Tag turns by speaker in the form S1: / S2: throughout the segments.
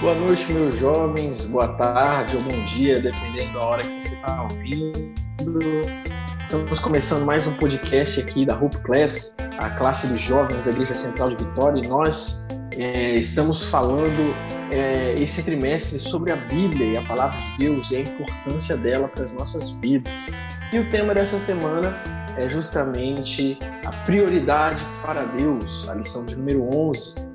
S1: Boa noite, meus jovens, boa tarde ou bom dia, dependendo da hora que você está ouvindo. Estamos começando mais um podcast aqui da Hope Class, a classe dos jovens da Igreja Central de Vitória, e nós é, estamos falando é, esse trimestre sobre a Bíblia e a Palavra de Deus e a importância dela para as nossas vidas. E o tema dessa semana é justamente a prioridade para Deus, a lição de número 11.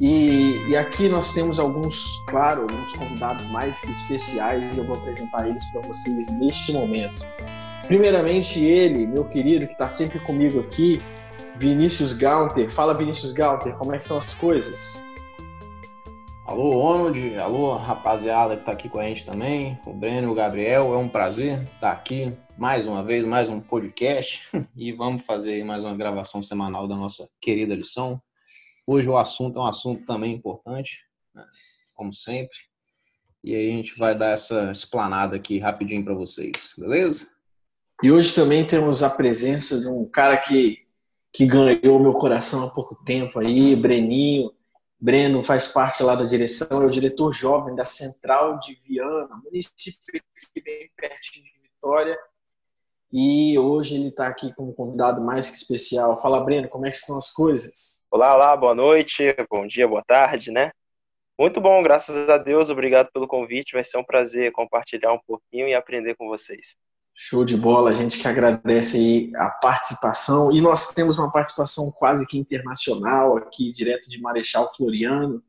S1: E, e, aqui nós temos alguns, claro, alguns convidados mais especiais e eu vou apresentar eles para vocês neste momento. Primeiramente, ele, meu querido, que está sempre comigo aqui, Vinícius Gaunter. Fala, Vinícius Gaunter, como é que estão as coisas?
S2: Alô, Ronald. Alô, rapaziada que está aqui com a gente também. O Breno o Gabriel. É um prazer estar aqui mais uma vez, mais um podcast. E vamos fazer mais uma gravação semanal da nossa querida lição. Hoje o assunto é um assunto também importante, né? como sempre. E aí a gente vai dar essa explanada aqui rapidinho para vocês, beleza?
S1: E hoje também temos a presença de um cara que que ganhou meu coração há pouco tempo aí, Breninho. Breno faz parte lá da direção, é o diretor jovem da Central de Viana, município bem pertinho de Vitória. E hoje ele está aqui com um convidado mais que especial. Fala, Breno, como é que estão as coisas?
S3: Olá, olá, boa noite, bom dia, boa tarde, né? Muito bom, graças a Deus, obrigado pelo convite. Vai ser um prazer compartilhar um pouquinho e aprender com vocês.
S1: Show de bola, a gente que agradece a participação e nós temos uma participação quase que internacional aqui, direto de Marechal Floriano,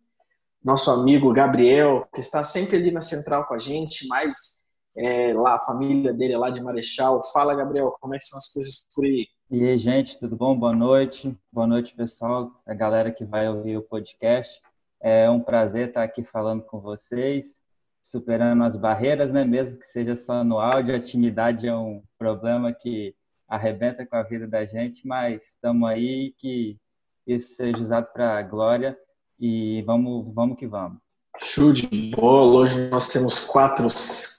S1: nosso amigo Gabriel, que está sempre ali na central com a gente, mas é, lá a família dele é lá de Marechal. Fala, Gabriel, como é que são as coisas por aí?
S4: E aí, gente, tudo bom? Boa noite. Boa noite, pessoal, a galera que vai ouvir o podcast. É um prazer estar aqui falando com vocês superando as barreiras, né? Mesmo que seja só no áudio, a timidez é um problema que arrebenta com a vida da gente, mas estamos aí que isso seja usado para a glória e vamos, vamos que vamos.
S1: Show de bola! Hoje nós temos quatro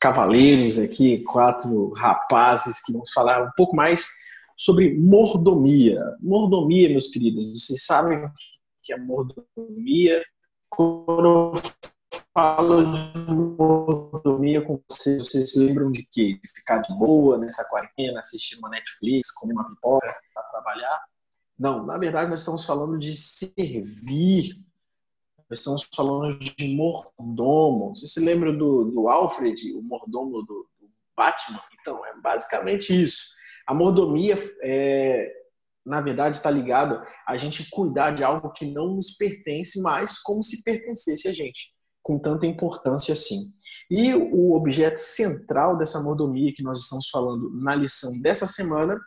S1: cavaleiros aqui, quatro rapazes que vamos falar um pouco mais sobre mordomia. Mordomia, meus queridos, vocês sabem o que é mordomia? Quando falo de mordomia com vocês, vocês se lembram de quê? De ficar de boa nessa quarentena, assistir uma Netflix, comer uma pipoca, trabalhar? Não, na verdade nós estamos falando de servir. Nós estamos falando de mordomo. Você se lembra do, do Alfred, o mordomo do, do Batman? Então, é basicamente isso. A mordomia é, na verdade, está ligado a gente cuidar de algo que não nos pertence mais como se pertencesse a gente com tanta importância assim. E o objeto central dessa mordomia que nós estamos falando na lição dessa semana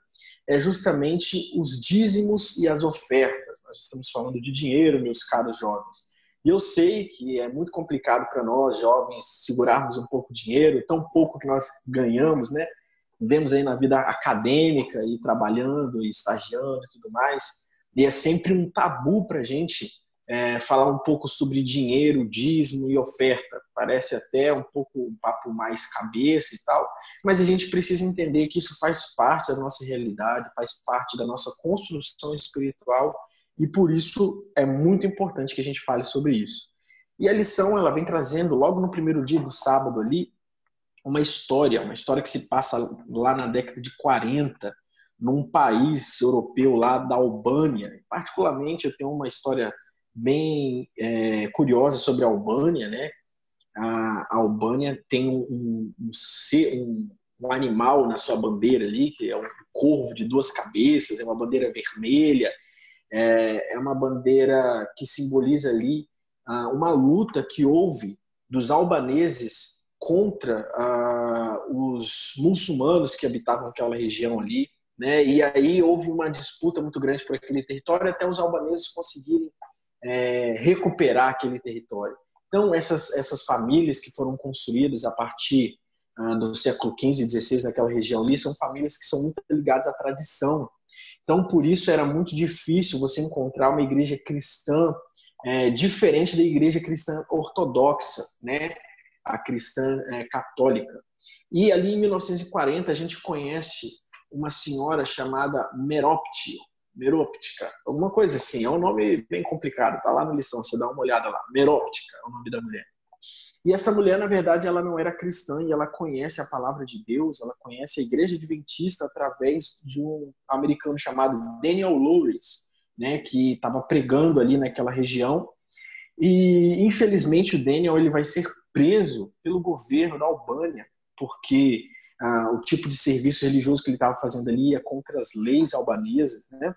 S1: é justamente os dízimos e as ofertas. Nós estamos falando de dinheiro, meus caros jovens. E eu sei que é muito complicado para nós, jovens, segurarmos um pouco de dinheiro, tão pouco que nós ganhamos, né? Vemos aí na vida acadêmica e trabalhando e estagiando e tudo mais. E é sempre um tabu para a gente é, falar um pouco sobre dinheiro, dízimo e oferta. Parece até um pouco um papo mais cabeça e tal, mas a gente precisa entender que isso faz parte da nossa realidade, faz parte da nossa construção espiritual e por isso é muito importante que a gente fale sobre isso. E a lição ela vem trazendo logo no primeiro dia do sábado ali uma história, uma história que se passa lá na década de 40, num país europeu lá da Albânia. Particularmente eu tenho uma história bem é, curiosa sobre a Albânia, né? A, Albânia tem um, um, um, um, animal na sua bandeira ali, que é um corvo de duas cabeças, é uma bandeira vermelha, é, é uma bandeira que simboliza ali ah, uma luta que houve dos albaneses contra ah, os muçulmanos que habitavam aquela região ali, né? E aí houve uma disputa muito grande por aquele território até os albaneses conseguirem é, recuperar aquele território. Então, essas, essas famílias que foram construídas a partir ah, do século XV e XVI naquela região ali são famílias que são muito ligadas à tradição. Então, por isso era muito difícil você encontrar uma igreja cristã é, diferente da igreja cristã ortodoxa, né? A cristã é, católica. E ali em 1940 a gente conhece uma senhora chamada Meroptio, Meróptica, alguma coisa assim. É um nome bem complicado, tá lá na lição, você dá uma olhada lá. Meróptica é o nome da mulher. E essa mulher, na verdade, ela não era cristã e ela conhece a palavra de Deus, ela conhece a igreja adventista através de um americano chamado Daniel Lewis, né, que estava pregando ali naquela região. E infelizmente o Daniel ele vai ser preso pelo governo da Albânia, porque ah, o tipo de serviço religioso que ele estava fazendo ali é contra as leis albanesas, né?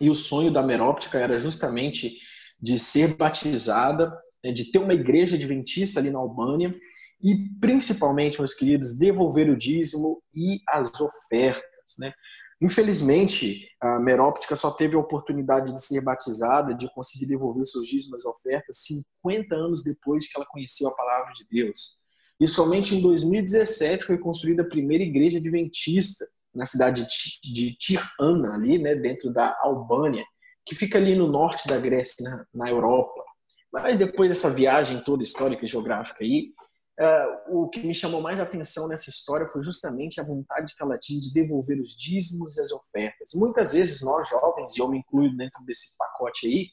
S1: E o sonho da Meróptica era justamente de ser batizada né, de ter uma igreja adventista ali na Albânia e, principalmente, meus queridos, devolver o dízimo e as ofertas. Né? Infelizmente, a Meróptica só teve a oportunidade de ser batizada, de conseguir devolver seus dízimos e ofertas 50 anos depois que ela conheceu a palavra de Deus. E somente em 2017 foi construída a primeira igreja adventista na cidade de Tirana, ali, né, dentro da Albânia, que fica ali no norte da Grécia, na, na Europa. Mas depois dessa viagem toda histórica e geográfica aí, uh, o que me chamou mais atenção nessa história foi justamente a vontade que ela tinha de devolver os dízimos e as ofertas. Muitas vezes nós jovens, e eu me incluo dentro desse pacote aí,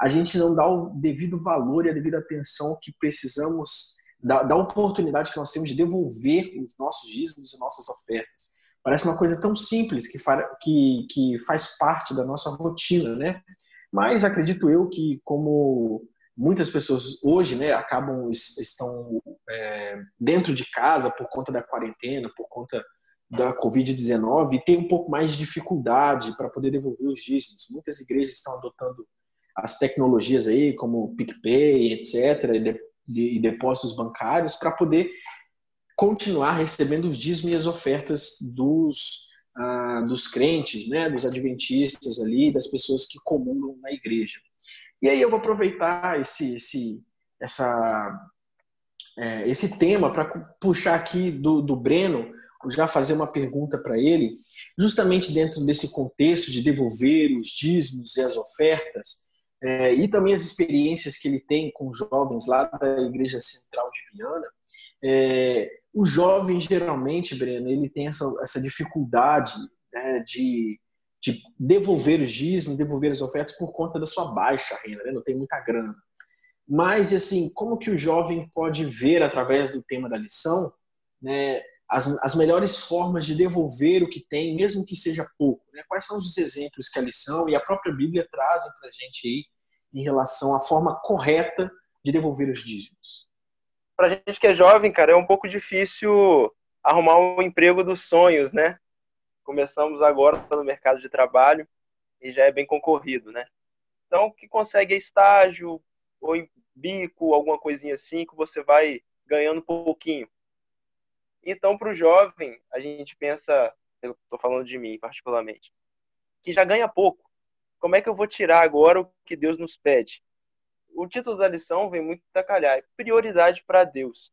S1: a gente não dá o devido valor e a devida atenção que precisamos da, da oportunidade que nós temos de devolver os nossos dízimos e nossas ofertas. Parece uma coisa tão simples que, que, que faz parte da nossa rotina, né? Mas acredito eu que como muitas pessoas hoje né, acabam estão é, dentro de casa por conta da quarentena, por conta da Covid-19 e tem um pouco mais de dificuldade para poder devolver os dízimos. Muitas igrejas estão adotando as tecnologias aí, como PicPay, etc., e, depósitos bancários, para poder continuar recebendo os dízimos e as ofertas dos, ah, dos crentes, né, dos adventistas ali, das pessoas que comungam na igreja. E aí eu vou aproveitar esse, esse, essa, é, esse tema para puxar aqui do, do Breno, já fazer uma pergunta para ele, justamente dentro desse contexto de devolver os dízimos e as ofertas, é, e também as experiências que ele tem com jovens lá da Igreja Central de Viana. É, o jovem, geralmente, Breno, ele tem essa, essa dificuldade né, de de devolver os dízimos, devolver as ofertas por conta da sua baixa renda, né? não tem muita grana. Mas, assim, como que o jovem pode ver, através do tema da lição, né, as, as melhores formas de devolver o que tem, mesmo que seja pouco? Né? Quais são os exemplos que a lição e a própria Bíblia trazem para a gente aí em relação à forma correta de devolver os dízimos?
S3: Para gente que é jovem, cara, é um pouco difícil arrumar um emprego dos sonhos, né? Começamos agora no mercado de trabalho e já é bem concorrido, né? Então, que consegue estágio ou em bico, alguma coisinha assim, que você vai ganhando um pouquinho. Então, para o jovem, a gente pensa, eu estou falando de mim particularmente, que já ganha pouco. Como é que eu vou tirar agora o que Deus nos pede? O título da lição vem muito da calhar, é prioridade para Deus.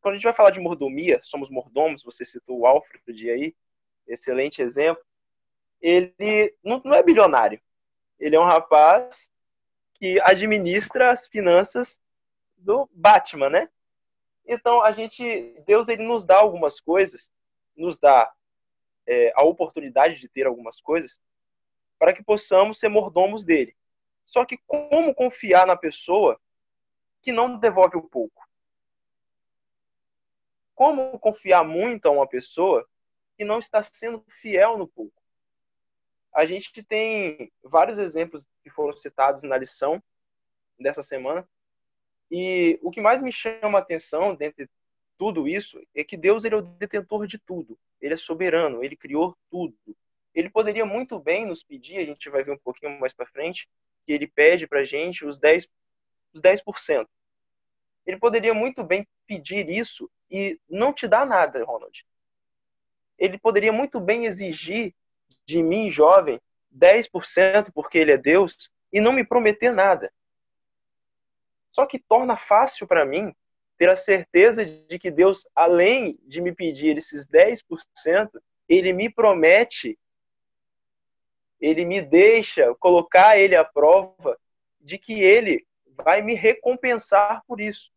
S3: Quando a gente vai falar de mordomia, somos mordomos, você citou o Alfred aí, excelente exemplo, ele não, não é bilionário. Ele é um rapaz que administra as finanças do Batman, né? Então a gente, Deus ele nos dá algumas coisas, nos dá é, a oportunidade de ter algumas coisas para que possamos ser mordomos dele. Só que como confiar na pessoa que não devolve o pouco? Como confiar muito a uma pessoa que não está sendo fiel no pouco. A gente tem vários exemplos que foram citados na lição dessa semana. E o que mais me chama a atenção dentro de tudo isso é que Deus ele é o detentor de tudo. Ele é soberano, ele criou tudo. Ele poderia muito bem nos pedir, a gente vai ver um pouquinho mais para frente, que ele pede para a gente os 10%, os 10%. Ele poderia muito bem pedir isso e não te dar nada, Ronald ele poderia muito bem exigir de mim, jovem, 10% porque ele é Deus e não me prometer nada. Só que torna fácil para mim ter a certeza de que Deus, além de me pedir esses 10%, ele me promete, ele me deixa colocar ele à prova de que ele vai me recompensar por isso.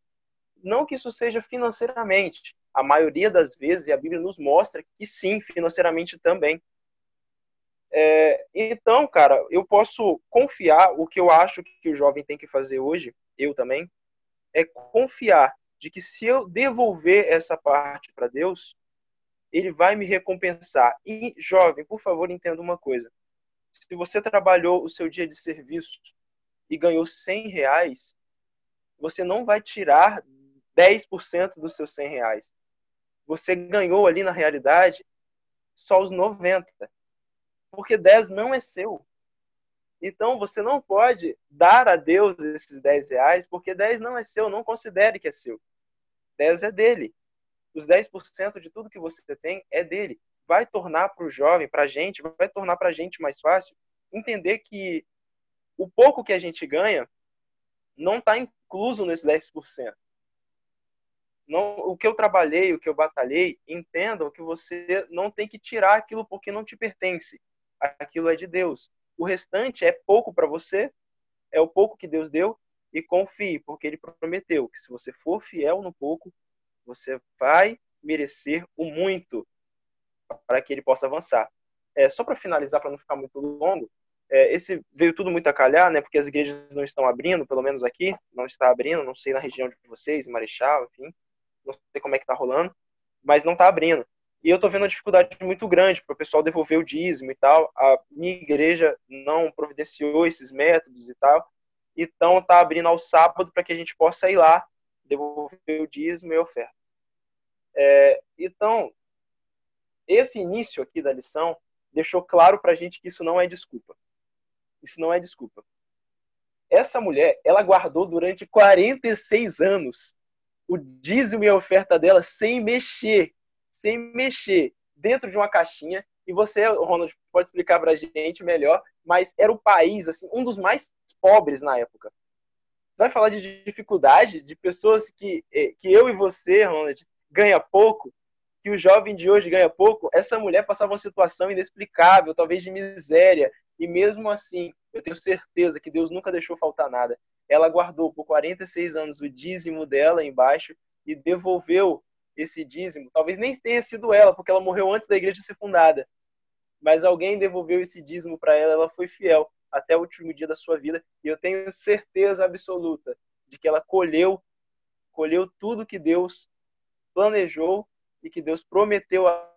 S3: Não que isso seja financeiramente, a maioria das vezes, e a Bíblia nos mostra que sim, financeiramente também. É, então, cara, eu posso confiar o que eu acho que o jovem tem que fazer hoje, eu também, é confiar de que se eu devolver essa parte para Deus, ele vai me recompensar. E, jovem, por favor, entenda uma coisa. Se você trabalhou o seu dia de serviço e ganhou 100 reais, você não vai tirar 10% dos seus 100 reais. Você ganhou ali, na realidade, só os 90. Porque 10 não é seu. Então, você não pode dar a Deus esses 10 reais, porque 10 não é seu, não considere que é seu. 10 é dele. Os 10% de tudo que você tem é dele. Vai tornar para o jovem, para a gente, vai tornar para a gente mais fácil entender que o pouco que a gente ganha não está incluso nesses 10%. Não, o que eu trabalhei, o que eu batalhei, entendam que você não tem que tirar aquilo porque não te pertence. Aquilo é de Deus. O restante é pouco para você, é o pouco que Deus deu, e confie, porque Ele prometeu que se você for fiel no pouco, você vai merecer o muito para que Ele possa avançar. É, só para finalizar, para não ficar muito longo, é, esse veio tudo muito a calhar, né? Porque as igrejas não estão abrindo, pelo menos aqui, não está abrindo, não sei na região de vocês, Marechal, enfim, não sei como é que está rolando, mas não está abrindo. E eu estou vendo uma dificuldade muito grande para o pessoal devolver o dízimo e tal. A minha igreja não providenciou esses métodos e tal. Então está abrindo ao sábado para que a gente possa ir lá devolver o dízimo e a oferta. É, então, esse início aqui da lição deixou claro para a gente que isso não é desculpa. Isso não é desculpa. Essa mulher, ela guardou durante 46 anos o dízimo e a oferta dela sem mexer, sem mexer, dentro de uma caixinha. E você, Ronald, pode explicar para a gente melhor, mas era o país, assim, um dos mais pobres na época. Vai falar de dificuldade de pessoas que, eh, que eu e você, Ronald, ganha pouco, que o jovem de hoje ganha pouco. Essa mulher passava uma situação inexplicável, talvez de miséria, e mesmo assim, eu tenho certeza que Deus nunca deixou faltar nada. Ela guardou por 46 anos o dízimo dela embaixo e devolveu esse dízimo. Talvez nem tenha sido ela, porque ela morreu antes da igreja ser fundada. Mas alguém devolveu esse dízimo para ela, ela foi fiel até o último dia da sua vida, e eu tenho certeza absoluta de que ela colheu colheu tudo que Deus planejou e que Deus prometeu a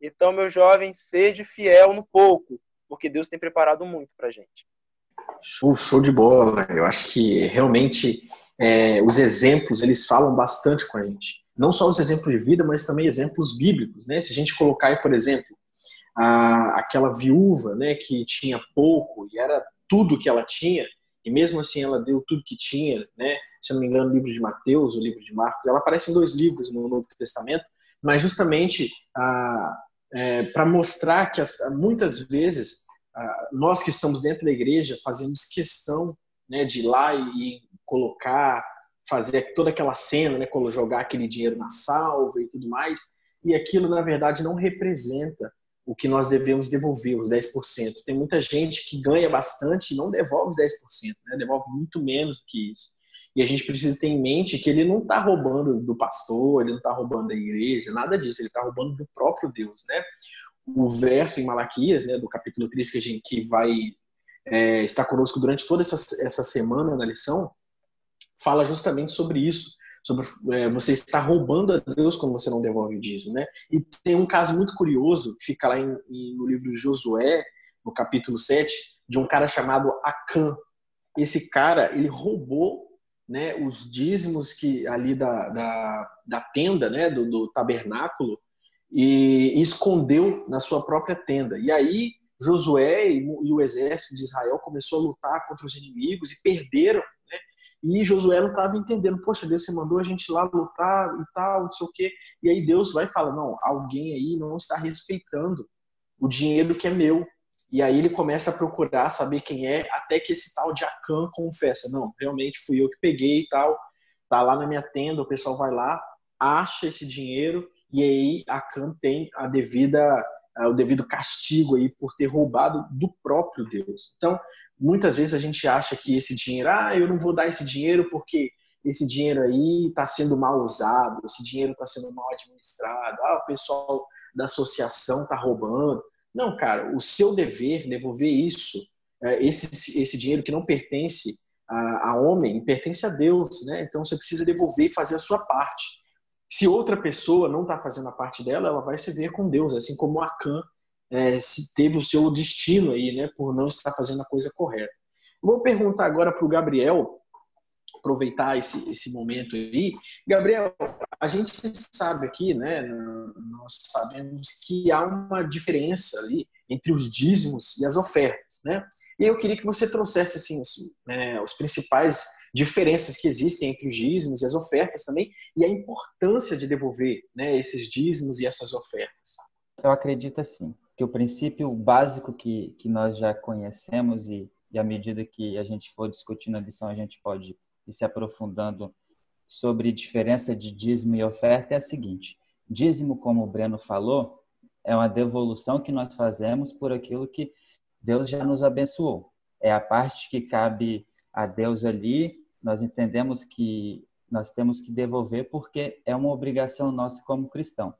S3: então, meu jovem, seja fiel no pouco, porque Deus tem preparado muito para gente.
S1: Show, show de bola. Eu acho que realmente é, os exemplos eles falam bastante com a gente. Não só os exemplos de vida, mas também exemplos bíblicos, né? Se a gente colocar aí, por exemplo, a, aquela viúva, né, que tinha pouco e era tudo que ela tinha, e mesmo assim ela deu tudo que tinha, né? Se eu não me engano, o livro de Mateus, o livro de Marcos, ela aparece em dois livros no Novo Testamento, mas justamente a, é, para mostrar que as, muitas vezes nós que estamos dentro da igreja fazemos questão né, de ir lá e, colocar, fazer toda aquela cena, né, jogar aquele dinheiro na salva e tudo mais, e aquilo na verdade não representa o que nós devemos devolver, os 10%. Tem muita gente que ganha bastante e não devolve os 10%, né, devolve muito menos do que isso. E a gente precisa ter em mente que ele não está roubando do pastor, ele não está roubando da igreja, nada disso, ele está roubando do próprio Deus, né? O verso em Malaquias, né, do capítulo 3, que a gente que vai é, estar conosco durante toda essa, essa semana na lição, fala justamente sobre isso, sobre é, você estar roubando a Deus quando você não devolve o dízimo, né? E tem um caso muito curioso, que fica lá em, em, no livro Josué, no capítulo 7, de um cara chamado Acã. Esse cara, ele roubou né, os dízimos que ali da, da, da tenda, né, do, do tabernáculo, e, escondeu na sua própria tenda. E aí Josué e, o exército de Israel começou a lutar contra os inimigos e perderam. Né? E Josué não estava entendendo, poxa, Deus, você mandou a gente lá lutar e tal, não sei o quê. E aí Deus vai falar, não, alguém aí não está respeitando o dinheiro que é meu. E aí ele começa a procurar saber quem é, até que esse tal de Acan confessa, não, realmente fui eu que peguei e tal, tá lá na minha tenda, o pessoal vai lá, acha esse dinheiro e aí Acan tem a devida o devido castigo aí por ter roubado do próprio Deus. Então, muitas vezes a gente acha que esse dinheiro, ah, eu não vou dar esse dinheiro porque esse dinheiro aí está sendo mal usado, esse dinheiro está sendo mal administrado, ah, o pessoal da associação está roubando. Não, cara, o seu dever devolver isso, é, esse, esse dinheiro que não pertence a, a homem pertence a Deus, né? Então você precisa devolver e fazer a sua parte. Se outra pessoa não está fazendo a parte dela, ela vai se ver com Deus, assim como Acã é, se teve o seu destino aí, né, por não estar fazendo a coisa correta. Vou perguntar agora para o Gabriel, aproveitar esse, esse momento aí. Gabriel, a gente sabe aqui, né, nós sabemos que há uma diferença ali entre os dízimos e as ofertas, né? E eu queria que você trouxesse assim, os, né, os principais diferenças que existem entre os dízimos e as ofertas também, e a importância de devolver né, esses dízimos e essas ofertas.
S4: Eu acredito assim, que o princípio básico que, que nós já conhecemos e, e à medida que a gente for discutindo a lição, a gente pode ir se aprofundando sobre diferença de dízimo e oferta é a seguinte: dízimo, como o Breno falou, é uma devolução que nós fazemos por aquilo que Deus já nos abençoou. É a parte que cabe a Deus ali. Nós entendemos que nós temos que devolver porque é uma obrigação nossa como cristão.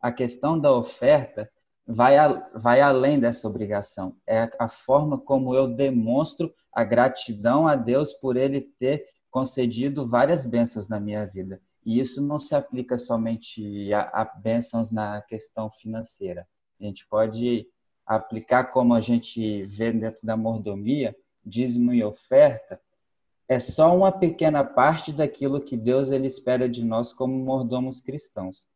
S4: A questão da oferta vai, a, vai além dessa obrigação. É a forma como eu demonstro a gratidão a Deus por Ele ter concedido várias bênçãos na minha vida. E isso não se aplica somente a, a bênçãos na questão financeira. A gente pode aplicar como a gente vê dentro da mordomia, dízimo e oferta, é só uma pequena parte daquilo que Deus ele espera de nós como mordomos cristãos.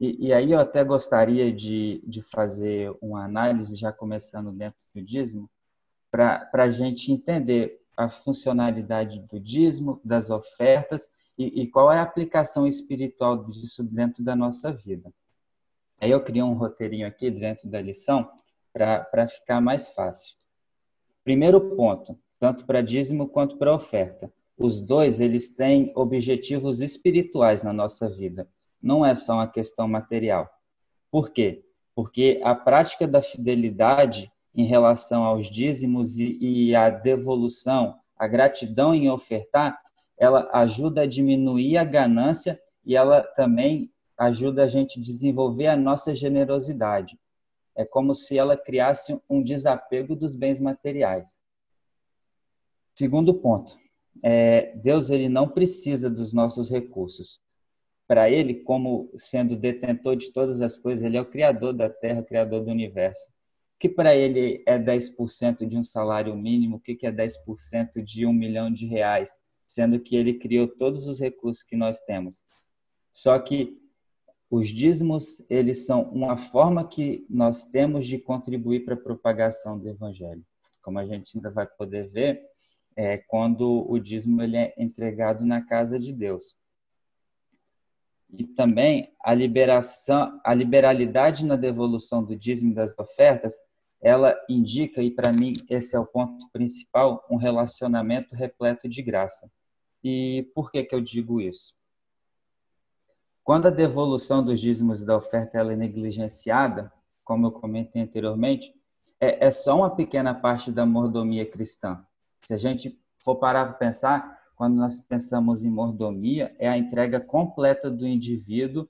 S4: E, e aí eu até gostaria de, de fazer uma análise, já começando dentro do dízimo, para a gente entender a funcionalidade do dízimo, das ofertas e, e qual é a aplicação espiritual disso dentro da nossa vida. Aí eu criei um roteirinho aqui dentro da lição para ficar mais fácil. Primeiro ponto, tanto para dízimo quanto para oferta. Os dois, eles têm objetivos espirituais na nossa vida. Não é só uma questão material. Por quê? Porque a prática da fidelidade em relação aos dízimos e, a devolução, a gratidão em ofertar, ela ajuda a diminuir a ganância e ela também ajuda a gente a desenvolver a nossa generosidade. É como se ela criasse um desapego dos bens materiais. Segundo ponto, é, Deus ele não precisa dos nossos recursos. Para ele, como sendo detentor de todas as coisas, ele é o criador da terra, criador do universo. O que para ele é 10% de um salário mínimo, o que é 10% de um milhão de reais, sendo que ele criou todos os recursos que nós temos. Só que os dízimos, eles são uma forma que nós temos de contribuir para a propagação do evangelho. Como a gente ainda vai poder ver, é, quando o dízimo ele é entregado na casa de Deus. E também a liberação, a liberalidade na devolução do dízimo das ofertas, ela indica, e para mim esse é o ponto principal, um relacionamento repleto de graça. E por que, que eu digo isso? Quando a devolução dos dízimos da oferta é negligenciada, como eu comentei anteriormente, é, é só uma pequena parte da mordomia cristã. Se a gente for parar para pensar, quando nós pensamos em mordomia, é a entrega completa do indivíduo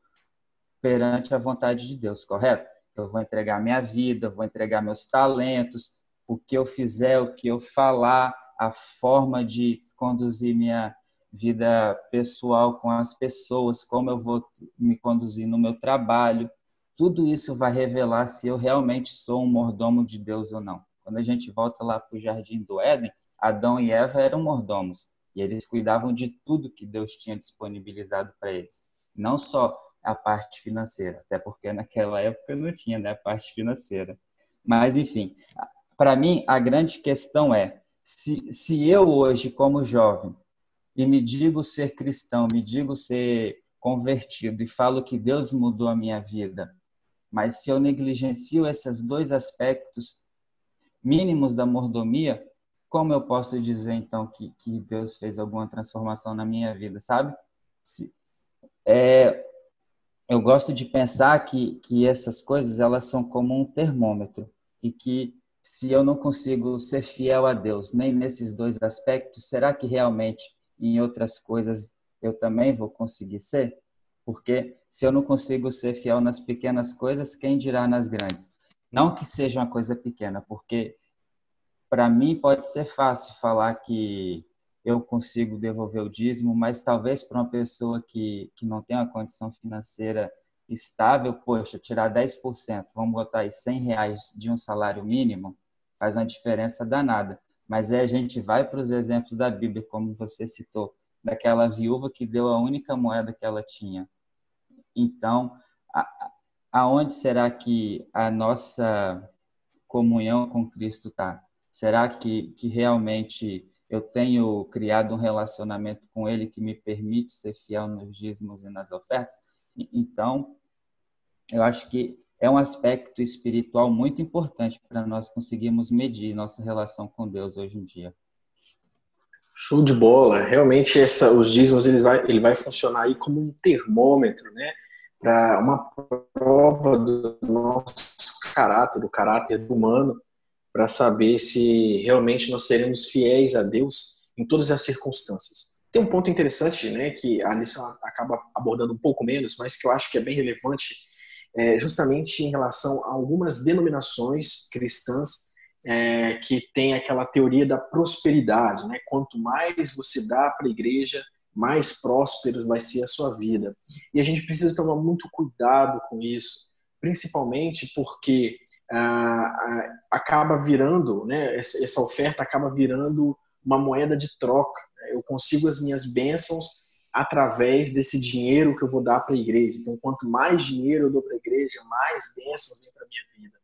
S4: perante a vontade de Deus, correto? Eu vou entregar minha vida, vou entregar meus talentos, o que eu fizer, o que eu falar, a forma de conduzir minha vida pessoal com as pessoas, como eu vou me conduzir no meu trabalho. Tudo isso vai revelar se eu realmente sou um mordomo de Deus ou não. Quando a gente volta lá para o jardim do Éden, Adão e Eva eram mordomos e eles cuidavam de tudo que Deus tinha disponibilizado para eles, não só a parte financeira, até porque naquela época não tinha né, a parte financeira. Mas, enfim, para mim, a grande questão é: se, se eu hoje, como jovem, e me digo ser cristão, me digo ser convertido e falo que Deus mudou a minha vida, mas se eu negligencio esses dois aspectos mínimos da mordomia, como eu posso dizer então que, que Deus fez alguma transformação na minha vida, sabe? Se, é, eu gosto de pensar que, que essas coisas elas são como um termômetro e que se eu não consigo ser fiel a Deus nem nesses dois aspectos, será que realmente em outras coisas eu também vou conseguir ser? Porque se eu não consigo ser fiel nas pequenas coisas, quem dirá nas grandes? Não que seja uma coisa pequena, porque para mim pode ser fácil falar que eu consigo devolver o dízimo, mas talvez para uma pessoa que, que não tem uma condição financeira estável, poxa, tirar 10%, vamos botar aí 100 reais de um salário mínimo, faz uma diferença danada. Mas aí a gente vai para os exemplos da Bíblia, como você citou, daquela viúva que deu a única moeda que ela tinha. Então, a, aonde será que a nossa comunhão com Cristo está? Será que, que realmente eu tenho criado um relacionamento com Ele que me permite ser fiel nos dízimos e nas ofertas? Então, eu acho que é um aspecto espiritual muito importante para nós conseguirmos medir nossa relação com Deus hoje em dia.
S1: Show de bola. Realmente essa, os dízimos eles vai, ele vai funcionar aí como um termômetro, né? Para uma prova do nosso caráter, do caráter humano, para saber se realmente nós seremos fiéis a Deus em todas as circunstâncias. Tem um ponto interessante, né, que a lição acaba abordando um pouco menos, mas que eu acho que é bem relevante, é justamente em relação a algumas denominações cristãs é, que tem aquela teoria da prosperidade, né? Quanto mais você dá para a igreja, mais próspero vai ser a sua vida. E a gente precisa tomar muito cuidado com isso, principalmente porque ah, acaba virando, né? Essa oferta acaba virando uma moeda de troca. Eu consigo as minhas bênçãos através desse dinheiro que eu vou dar para a igreja. Então, quanto mais dinheiro eu dou para a igreja, mais bênçãos vem para minha vida.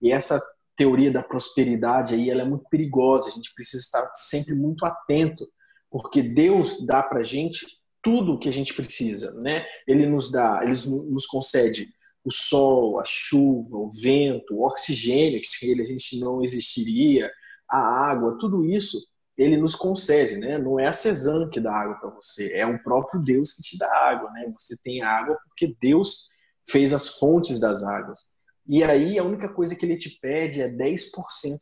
S1: E essa teoria da prosperidade aí, ela é muito perigosa. A gente precisa estar sempre muito atento, porque Deus dá para gente tudo o que a gente precisa, né? Ele nos dá, ele nos concede o sol, a chuva, o vento, o oxigênio, que sem ele a gente não existiria, a água, tudo isso ele nos concede, né? Não é a Cezanne que dá água para você, é o próprio Deus que te dá água, né? Você tem água porque Deus fez as fontes das águas. E aí a única coisa que ele te pede é 10%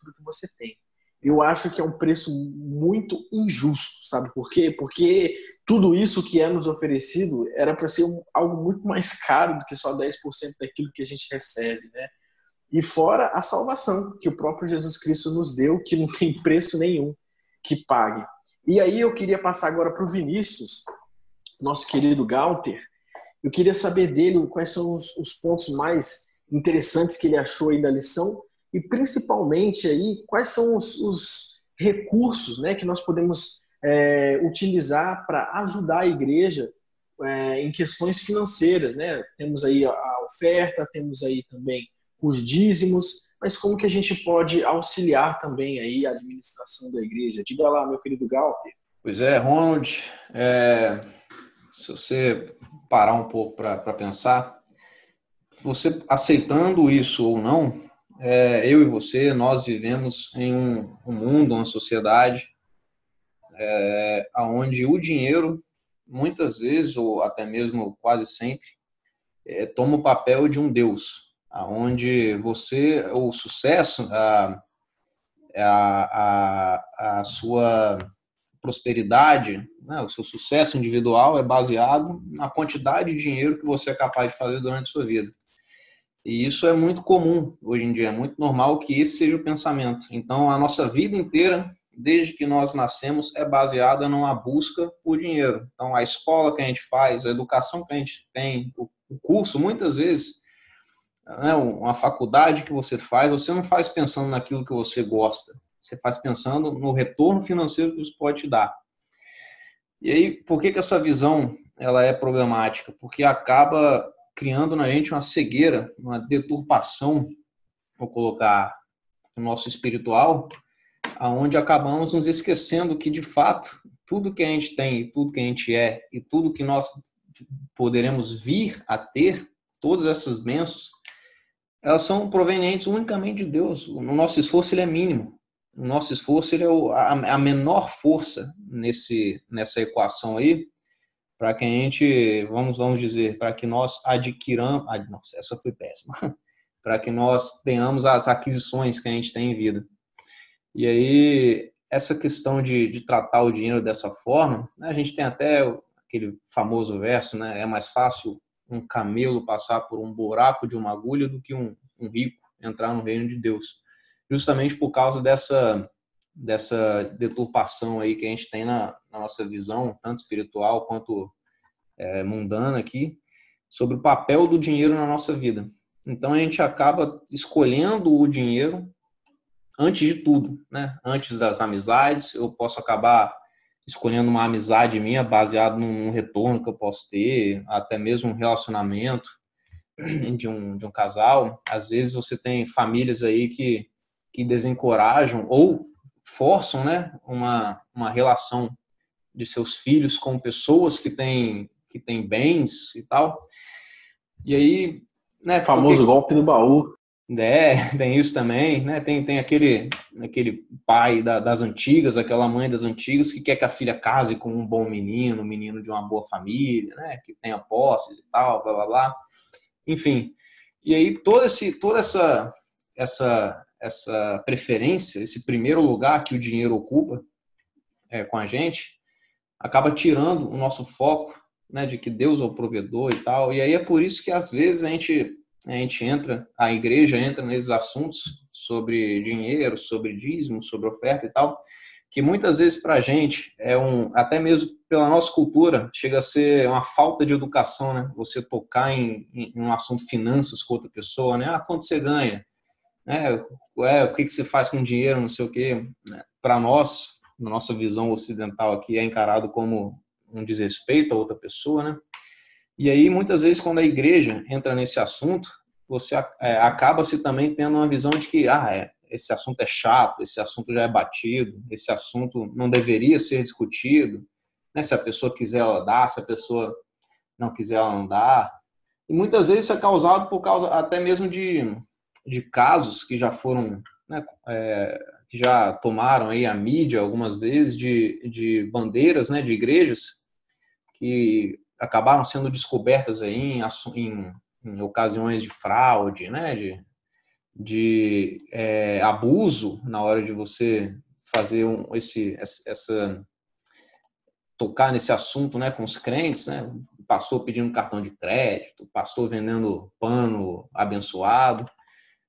S1: do que você tem. Eu acho que é um preço muito injusto, sabe por quê? Porque tudo isso que é nos oferecido era para ser algo muito mais caro do que só 10% daquilo que a gente recebe, né? E fora a salvação que o próprio Jesus Cristo nos deu, que não tem preço nenhum que pague. E aí eu queria passar agora para o Vinícius, nosso querido Galter. Eu queria saber dele quais são os, os pontos mais interessantes que ele achou aí da lição e principalmente aí quais são os, os recursos né, que nós podemos é, utilizar para ajudar a igreja é, em questões financeiras. Né? Temos aí a oferta, temos aí também os dízimos, mas como que a gente pode auxiliar também aí a administração da igreja? Diga lá, meu querido Galter.
S2: Pois é, Ronald, é, se você parar um pouco para pensar, você aceitando isso ou não, é, eu e você, nós vivemos em um, um mundo, uma sociedade, é, onde o dinheiro, muitas vezes, ou até mesmo quase sempre, é, toma o papel de um Deus, onde você, o sucesso, a, a, a, sua prosperidade, né, o seu sucesso individual é baseado na quantidade de dinheiro que você é capaz de fazer durante a sua vida. E isso é muito comum hoje em dia, é muito normal que esse seja o pensamento. Então, a nossa vida inteira, desde que nós nascemos, é baseada numa busca por dinheiro. Então, a escola que a gente faz, a educação que a gente tem, o curso, muitas vezes, né, uma faculdade que você faz, você não faz pensando naquilo que você gosta, você faz pensando no retorno financeiro que isso pode te dar. E aí, por que, que essa visão ela é problemática? Porque acaba criando na gente uma cegueira, uma deturpação, vou colocar no nosso espiritual, aonde acabamos nos esquecendo que de fato tudo que a gente tem, tudo que a gente é e tudo que nós poderemos vir a ter, todas essas bênçãos, elas são provenientes unicamente de Deus. O nosso esforço ele é mínimo. O nosso esforço ele é a menor força nesse nessa equação aí para que a gente, vamos, vamos dizer, para que nós adquiramos, ah, nossa, essa foi péssima, para que nós tenhamos as aquisições que a gente tem em vida. E aí, essa questão de, de tratar o dinheiro dessa forma, né, a gente tem até aquele famoso verso, né, é mais fácil um camelo passar por um buraco de uma agulha do que um, um rico entrar no reino de Deus. Justamente por causa dessa dessa deturpação aí que a gente tem na, na nossa visão, tanto espiritual quanto é, mundana aqui, sobre o papel do dinheiro na nossa vida. Então a gente acaba escolhendo o dinheiro antes de tudo, né? Antes das amizades, eu posso acabar escolhendo uma amizade minha baseado num retorno que eu posso ter, até mesmo um relacionamento de um, de um casal. Às vezes você tem famílias aí que, que desencorajam ou forçam né, uma, uma relação de seus filhos com pessoas que têm, que têm bens e tal. E aí. Né,
S1: famoso porque... golpe do baú.
S2: É, tem isso também, né? Tem, tem aquele, aquele pai da, das antigas, aquela mãe das antigas que quer que a filha case com um bom menino, um menino de uma boa família, né? Que tenha posses e tal, blá blá blá. Enfim. E aí todo esse, toda essa, essa, essa preferência, esse primeiro lugar que o dinheiro ocupa é, com a gente, acaba tirando o nosso foco, né? De que Deus é o provedor e tal. E aí é por isso que às vezes a gente a gente entra, a igreja entra nesses assuntos sobre dinheiro, sobre dízimo, sobre oferta e tal, que muitas vezes para a gente é um, até mesmo pela nossa cultura, chega a ser uma falta de educação, né? Você tocar em, em um assunto finanças com outra pessoa, né? Ah, quanto você ganha? É, é, o que, que você faz com dinheiro, não sei o quê. Né? Para nós, na nossa visão ocidental aqui, é encarado como um desrespeito a outra pessoa, né? E aí, muitas vezes, quando a igreja entra nesse assunto, você é, acaba-se também tendo uma visão de que, ah, é, esse assunto é chato, esse assunto já é batido, esse assunto não deveria ser discutido. Né? Se a pessoa quiser, ela dá, se a pessoa não quiser, ela não dá. E muitas vezes isso é causado por causa até mesmo de, de casos que já foram, né, é, que já tomaram aí a mídia algumas vezes de, de bandeiras né, de igrejas que acabaram sendo descobertas aí em, em, em ocasiões de fraude, né, de, de é, abuso na hora de você fazer um, esse essa tocar nesse assunto, né, com os crentes, né, pastor pedindo cartão de crédito, pastor vendendo pano abençoado,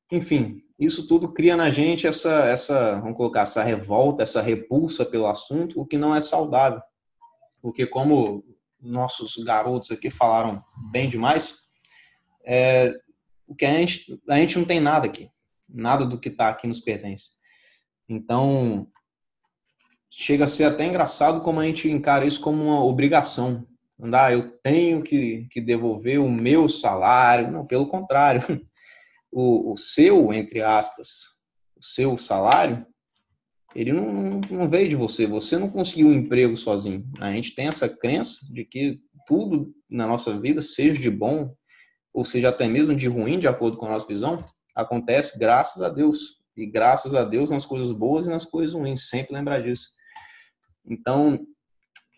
S2: enfim, isso tudo cria na gente essa essa vamos colocar essa revolta, essa repulsa pelo assunto, o que não é saudável, porque como nossos garotos aqui falaram bem demais. É, o que a gente, a gente não tem nada aqui, nada do que está aqui nos pertence. Então, chega a ser até engraçado como a gente encara isso como uma obrigação. Andar, eu tenho que, que devolver o meu salário. Não, pelo contrário. O, o seu, entre aspas, o seu salário ele não, não, veio de você, você não conseguiu um emprego sozinho. A gente tem essa crença de que tudo na nossa vida, seja de bom, ou seja até mesmo de ruim, de acordo com a nossa visão, acontece graças a Deus. E graças a Deus nas coisas boas e nas coisas ruins, sempre lembrar disso. Então,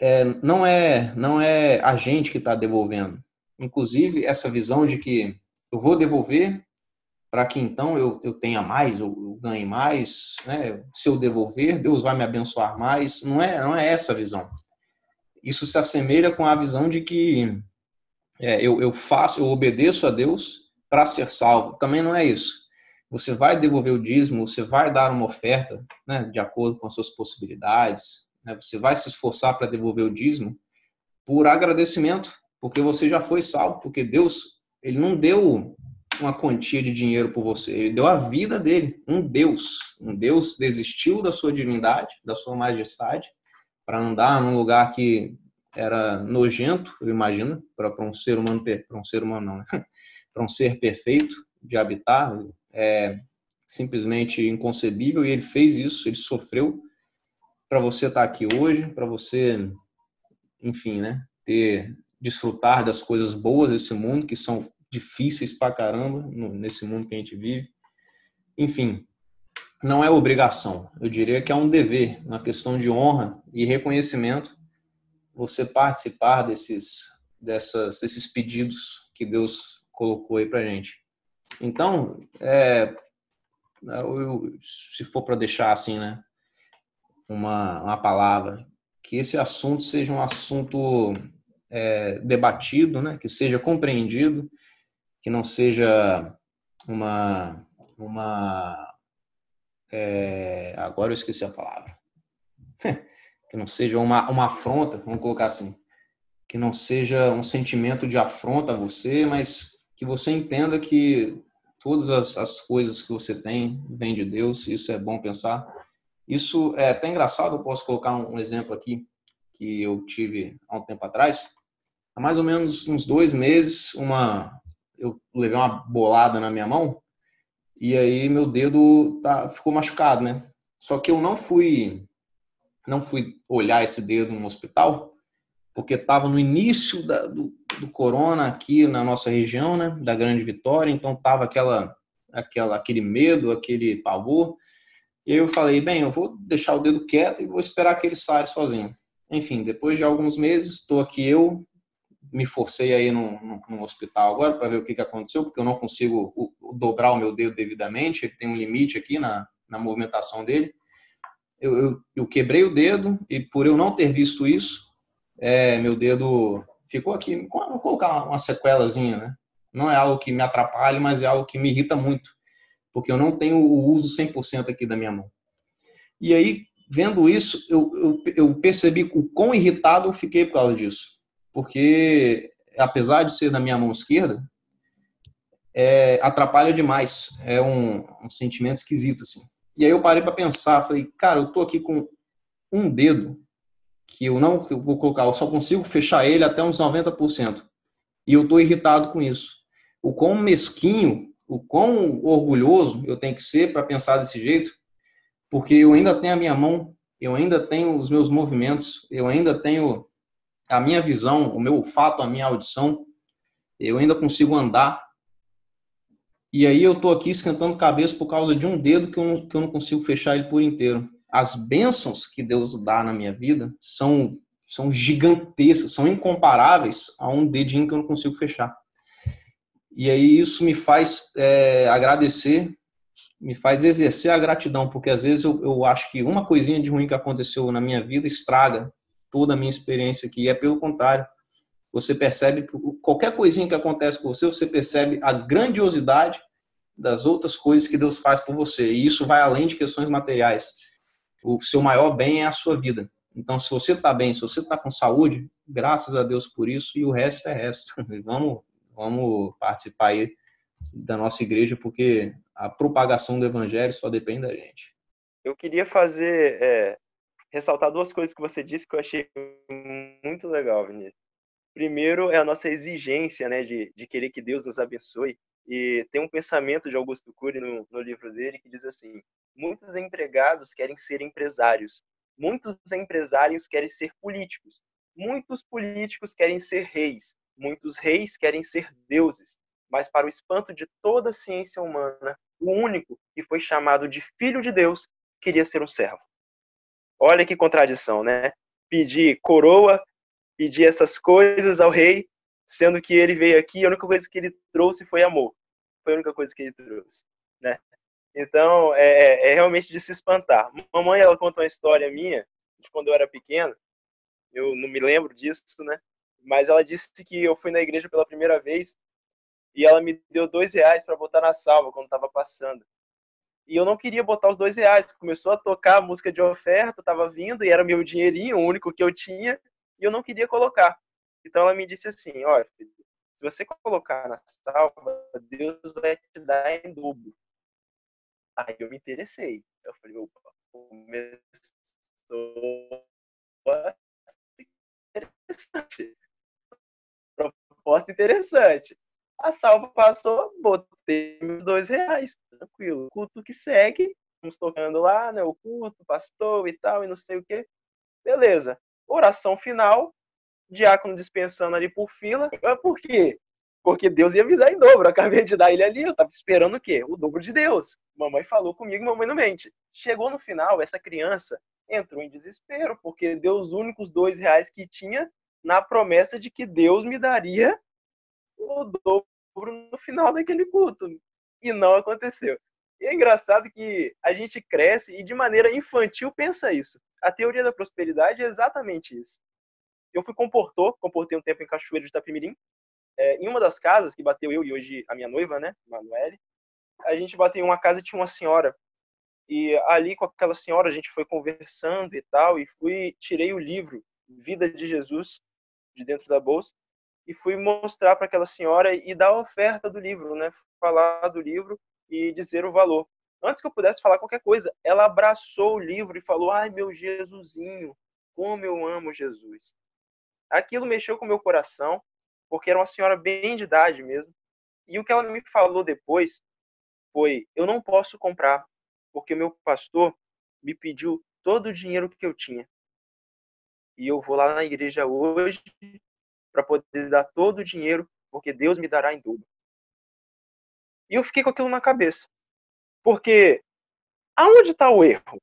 S2: é, não é não é a gente que está devolvendo. Inclusive, essa visão de que eu vou devolver para que então eu, eu tenha mais, eu, eu ganhe mais, né? se eu devolver, Deus vai me abençoar mais. Não é, não é essa a visão. Isso se assemelha com a visão de que é, eu, eu faço, eu obedeço a Deus para ser salvo. Também não é isso. Você vai devolver o dízimo, você vai dar uma oferta né, de acordo com as suas possibilidades, né? você vai se esforçar para devolver o dízimo por agradecimento, porque você já foi salvo, porque Deus ele não deu uma quantia de dinheiro por você, ele deu a vida dele, um Deus. Um Deus desistiu da sua divindade, da sua majestade, para andar num lugar que era nojento, eu imagino, para um ser humano, para um ser humano não, né? para um ser perfeito de habitar, é simplesmente inconcebível e ele fez isso, ele sofreu para você estar tá aqui hoje, para você, enfim, né, ter desfrutar das coisas boas desse mundo que são difíceis pra caramba nesse mundo que a gente vive. Enfim, não é obrigação. Eu diria que é um dever, uma questão de honra e reconhecimento você participar desses, dessas, desses pedidos que Deus colocou aí pra gente. Então, é, eu, se for para deixar assim, né, uma, uma palavra, que esse assunto seja um assunto é, debatido, né, que seja compreendido que não seja uma, uma é, agora eu esqueci a palavra. que não seja uma, uma afronta, vamos colocar assim. Que não seja um sentimento de afronta a você, mas que você entenda que todas as, as coisas que você tem vêm de Deus, isso é bom pensar. Isso é até engraçado, eu posso colocar um, um exemplo aqui que eu tive há um tempo atrás. Há mais ou menos uns dois meses, uma, eu levei uma bolada na minha mão e aí meu dedo tá, ficou machucado, né? Só que eu não fui não fui olhar esse dedo no hospital porque estava no início da, do, do corona aqui na nossa região, né, da Grande Vitória, então tava aquela aquela aquele medo, aquele pavor. E eu falei, bem, eu vou deixar o dedo quieto e vou esperar que ele saia sozinho. Enfim, depois de alguns meses, estou aqui eu, me forcei aí no, hospital agora para ver o que, que aconteceu, porque eu não consigo dobrar o meu dedo devidamente, ele tem um limite aqui na, na movimentação dele. Eu, eu, eu, quebrei o dedo e por eu não ter visto isso, é, meu dedo ficou aqui, vou colocar uma sequelazinha, né? Não é algo que me atrapalhe, mas é algo que me irrita muito, porque eu não tenho o uso 100% aqui da minha mão. E aí, vendo isso, eu, eu, eu percebi o quão irritado eu fiquei por causa disso porque apesar de ser da minha mão esquerda, é, atrapalha demais. É um, um, sentimento esquisito, assim. E aí eu parei para pensar, falei, cara, eu tô aqui com um dedo que eu não que eu vou colocar, eu só consigo fechar ele até uns 90%. E eu tô irritado com isso. O quão mesquinho, o quão orgulhoso eu tenho que ser para pensar desse jeito, porque eu ainda tenho a minha mão, eu ainda tenho os meus movimentos, eu ainda tenho a minha visão, o meu olfato, a minha audição, eu ainda consigo andar. E aí eu tô aqui esquentando cabeça por causa de um dedo que eu não, que eu não consigo fechar ele por inteiro. As bênçãos que Deus dá na minha vida são, são gigantescas, são incomparáveis a um dedinho que eu não consigo fechar. E aí isso me faz é, agradecer, me faz exercer a gratidão, porque às vezes eu, eu acho que uma coisinha de ruim que aconteceu na minha vida estraga toda a minha experiência aqui. É pelo contrário. Você percebe que qualquer coisinha que acontece com você, você percebe a grandiosidade das outras coisas que Deus faz por você. E isso vai além de questões materiais. O seu maior bem é a sua vida. Então, se você está bem, se você está com saúde, graças a Deus por isso, e o resto é resto. Vamos, vamos participar aí da nossa igreja, porque a propagação do evangelho só depende da gente.
S3: Eu queria fazer é, ressaltar duas coisas que você disse que eu achei muito legal, Vinícius. Primeiro é a nossa exigência, né, de, de querer que Deus nos abençoe. E tem um pensamento de Augusto Cury no, no livro dele que diz assim: muitos empregados querem ser empresários, muitos empresários querem ser políticos, muitos políticos querem ser reis, muitos reis querem ser deuses. Mas para o espanto de toda a ciência humana, o único que foi chamado de filho de Deus queria ser um servo. Olha que contradição, né? Pedir coroa, pedir essas coisas ao rei, sendo que ele veio aqui a única coisa que ele trouxe foi amor. Foi a única coisa que ele trouxe, né? Então, é, é, é realmente de se espantar. Mamãe, ela conta uma história minha, de quando eu era pequeno, eu não me lembro disso, né? Mas ela disse que eu fui na igreja pela primeira vez e ela me deu dois reais para botar na salva quando estava passando. E eu não queria botar os dois reais. Começou a tocar a música de oferta, estava vindo, e era meu dinheirinho, o único que eu tinha, e eu não queria colocar. Então ela me disse assim: olha, se você colocar na salva, Deus vai te dar em dobro. Aí eu me interessei. Eu falei: opa, começou interessante. Proposta interessante. A salva passou, botei meus dois reais, tranquilo. Culto que segue, vamos tocando lá, né? O culto, pastor e tal, e não sei o que. Beleza. Oração final, diácono dispensando ali por fila. Por quê? Porque Deus ia me dar em dobro. Acabei de dar ele ali, eu tava esperando o quê? O dobro de Deus. Mamãe falou comigo, mamãe não mente. Chegou no final, essa criança entrou em desespero, porque deu os únicos dois reais que tinha na promessa de que Deus me daria o dobro no final daquele culto. E não aconteceu. E é engraçado que a gente cresce e de maneira infantil pensa isso. A teoria da prosperidade é exatamente isso. Eu fui comportor, comportei um tempo em Cachoeiro de Itapemirim. É, em uma das casas que bateu eu e hoje a minha noiva, né, Manuele, a gente bateu em uma casa e tinha uma senhora. E ali com aquela senhora a gente foi conversando e tal, e fui tirei o livro Vida de Jesus de dentro da bolsa e fui mostrar para aquela senhora e dar a oferta do livro, né? Falar do livro e dizer o valor. Antes que eu pudesse falar qualquer coisa, ela abraçou o livro e falou: "Ai, meu Jesusinho, como eu amo Jesus". Aquilo mexeu com o meu coração, porque era uma senhora bem de idade mesmo. E o que ela me falou depois foi: "Eu não posso comprar, porque meu pastor me pediu todo o dinheiro que eu tinha. E eu vou lá na igreja hoje para poder dar todo o dinheiro, porque Deus me dará em dobro. E eu fiquei com aquilo na cabeça. Porque aonde está o erro?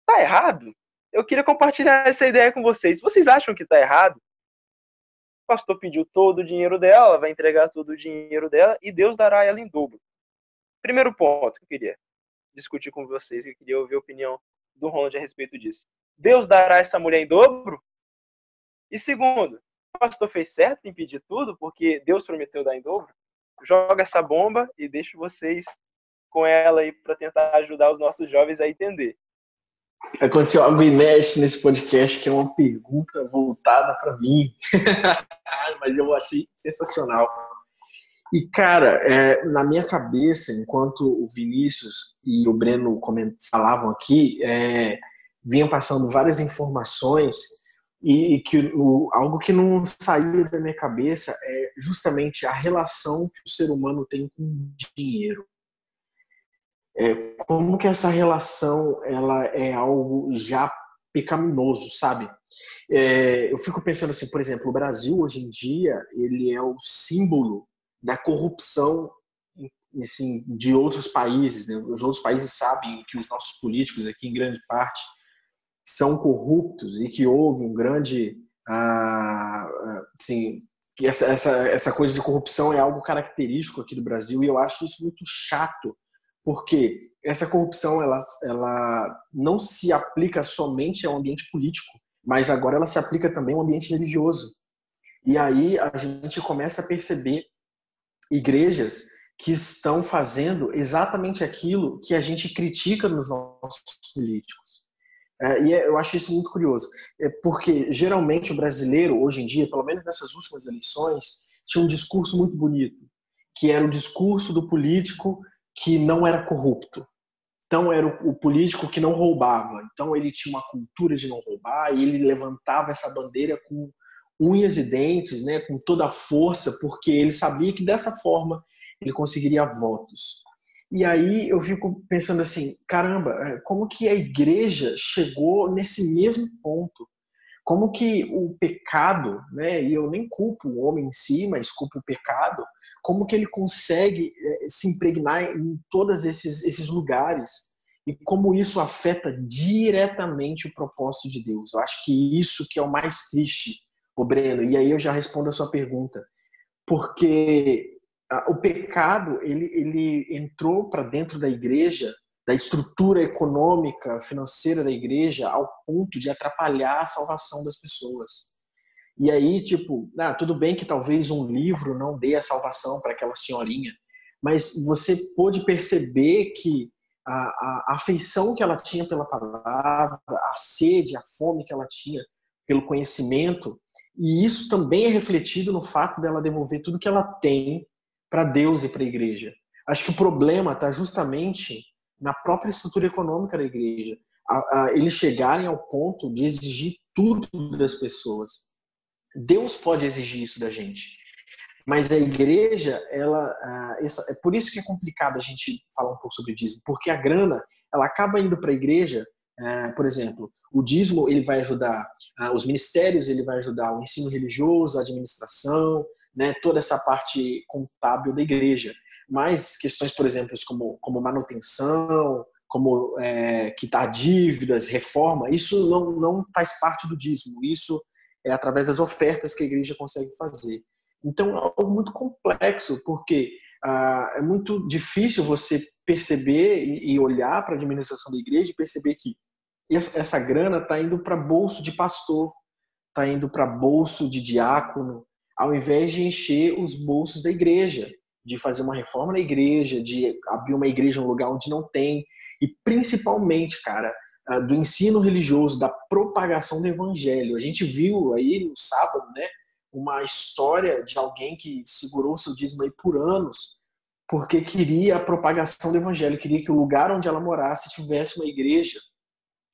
S3: Está errado? Eu queria compartilhar essa ideia com vocês. Vocês acham que está errado? O pastor pediu todo o dinheiro dela, vai entregar todo o dinheiro dela e Deus dará ela em dobro. Primeiro ponto que eu queria discutir com vocês, que eu queria ouvir a opinião do Ronald a respeito disso. Deus dará essa mulher em dobro? E segundo, pastor fez certo em pedir tudo, porque Deus prometeu dar em dobro? Joga essa bomba e deixo vocês com ela aí para tentar ajudar os nossos jovens a entender.
S1: Aconteceu algo inédito nesse podcast, que é uma pergunta voltada para mim. Mas eu achei sensacional. E, cara, é, na minha cabeça, enquanto o Vinícius e o Breno falavam aqui, é, vinham passando várias informações e, que o, algo que não saía da minha cabeça é justamente a relação que o ser humano tem com dinheiro. É, como que essa relação ela é algo já pecaminoso, sabe? É, eu fico pensando assim, por exemplo, o Brasil hoje em dia ele é o símbolo da corrupção assim, de outros países. Né? Os outros países sabem que os nossos políticos aqui, em grande parte, são corruptos e que houve um grande, ah, assim, que essa, essa, essa coisa de corrupção é algo característico aqui do Brasil e eu acho isso muito chato, porque essa corrupção ela, ela não se aplica somente ao ambiente político, mas agora ela se aplica também ao ambiente religioso. E aí a gente começa a perceber igrejas que estão fazendo exatamente aquilo que a gente critica nos nossos políticos. É, e é, eu acho isso muito curioso, é porque geralmente o brasileiro, hoje em dia, pelo menos nessas últimas eleições, tinha um discurso muito bonito, que era o discurso do político que não era corrupto. Então era o, político que não roubava. Então ele tinha uma cultura de não roubar e ele levantava essa bandeira com unhas e dentes, né, com toda a força, porque ele sabia que dessa forma ele conseguiria votos. E aí eu fico pensando assim, caramba, é, como que a igreja chegou nesse mesmo ponto? Como que o pecado, né, e eu nem culpo o homem em si, mas culpo o pecado, como que ele consegue é, se impregnar em todos esses, esses lugares? E como isso afeta diretamente o propósito de Deus? Eu acho que isso que é o mais triste o Breno, e aí eu já respondo a sua pergunta. Porque o pecado, ele, ele entrou para dentro da igreja, da estrutura econômica, financeira da igreja, ao ponto de atrapalhar a salvação das pessoas. E aí, tipo, ah, tudo bem que talvez um livro não dê a salvação para aquela senhorinha, mas você pôde perceber que a, a, a afeição que ela tinha pela palavra, a sede, a fome que ela tinha pelo conhecimento, e isso também é refletido no fato dela devolver tudo que ela tem para Deus e para a igreja. Acho que o problema está justamente na própria estrutura econômica da igreja. A, a, eles chegarem ao ponto de exigir tudo das pessoas. Deus pode exigir isso da gente. Mas a igreja, ela, essa, é por isso que é complicado a gente falar um pouco sobre dízimo, porque a grana, ela acaba indo para a igreja é, por exemplo, o dízimo ele vai ajudar ah, os ministérios, ele vai ajudar o ensino religioso, a administração, né, toda essa parte contábil da igreja. Mas questões, por exemplo, como, como manutenção, como é, quitar dívidas, reforma, isso não, não faz parte do dízimo. Isso é através das ofertas que a igreja consegue fazer. Então é algo muito complexo, porque ah, é muito difícil você perceber e, olhar para a administração da igreja e perceber que essa grana está indo para bolso de pastor, está indo para bolso de diácono, ao invés de encher os bolsos da igreja, de fazer uma reforma na igreja, de abrir uma igreja em um lugar onde não tem. e principalmente, cara, do ensino religioso, da propagação do evangelho. A gente viu aí no sábado, né, uma história de alguém que segurou seu dízimo aí por anos, porque queria a propagação do evangelho, queria que o lugar onde ela morasse tivesse uma igreja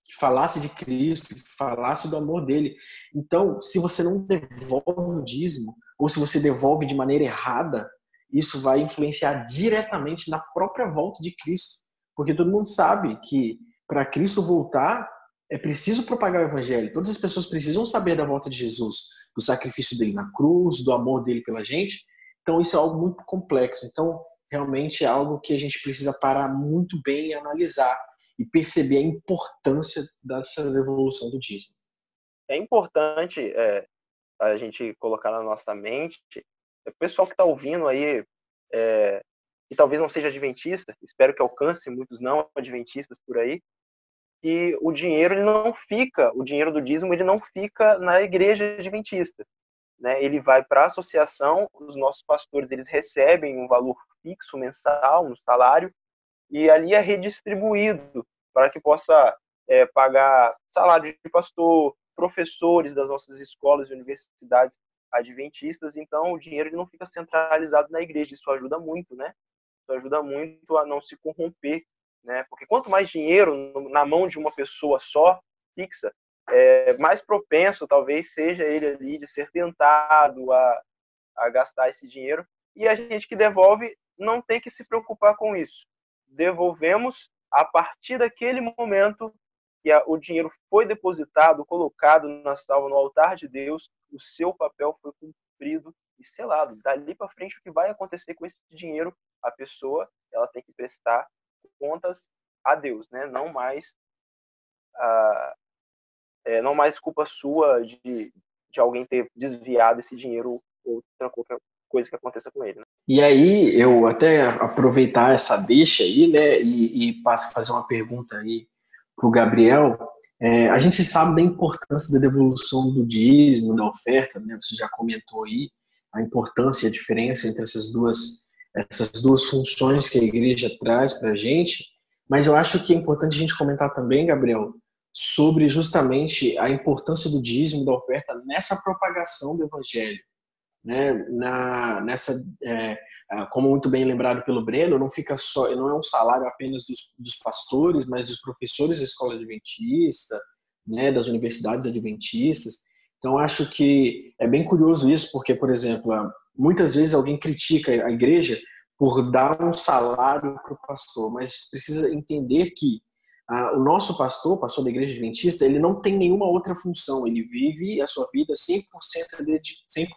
S1: que falasse de Cristo, que falasse do amor dele. Então, se você não devolve o dízimo, ou se você devolve de maneira errada, isso vai influenciar diretamente na própria volta de Cristo. Porque todo mundo sabe que para Cristo voltar, é preciso propagar o evangelho. Todas as pessoas precisam saber da volta de Jesus, do sacrifício dele na cruz, do amor dele pela gente. Então isso é algo muito complexo. Então realmente é algo que a gente precisa parar muito bem e analisar e perceber a importância dessa evolução do dízimo.
S3: É importante é, a gente colocar na nossa mente, o pessoal que está ouvindo aí, é, e talvez não seja adventista, espero que alcance muitos não adventistas por aí, que o dinheiro ele não fica, o dinheiro do dízimo ele não fica na igreja adventista, né? Ele vai para a associação, os nossos pastores eles recebem um valor fixo mensal, um salário, e ali é redistribuído para que possa é, pagar salário de pastor, professores das nossas escolas e universidades adventistas. Então, o dinheiro não fica centralizado na igreja. Isso ajuda muito, né? Isso ajuda muito a não se corromper né? Porque quanto mais dinheiro na mão de uma pessoa só, fixa, é, mais propenso talvez seja ele ali de ser tentado a, a gastar esse dinheiro. E a gente que devolve não tem que se preocupar com isso. Devolvemos a partir daquele momento que o dinheiro foi depositado, colocado na salva no altar de Deus, o seu papel foi cumprido e selado. Dali para frente, o que vai acontecer com esse dinheiro, a pessoa ela tem que prestar contas a Deus, né? Não mais é, não mais culpa sua de, de alguém ter desviado esse dinheiro ou outra qualquer coisa que aconteça com ele. Né?
S1: E aí eu até aproveitar essa deixa aí, né? E, e passo a fazer uma pergunta aí para o Gabriel. É, a gente sabe da importância da devolução do dízimo, da oferta, né? Você já comentou aí a importância e a diferença entre essas duas essas duas funções que a igreja traz para a gente, mas eu acho que é importante a gente comentar também, Gabriel, sobre justamente a importância do dízimo, da oferta nessa propagação do evangelho. Né? Na, nessa, é, como muito bem lembrado pelo Breno, não fica só, não é um salário apenas dos, dos pastores, mas dos professores da escola adventista, né, das universidades adventistas. Então acho que é bem curioso isso, porque, por exemplo, muitas vezes alguém critica a igreja por dar um salário para o pastor, mas precisa entender que ah, o nosso pastor, pastor da igreja adventista, ele não tem nenhuma outra função, ele vive a sua vida 100%, dedi 100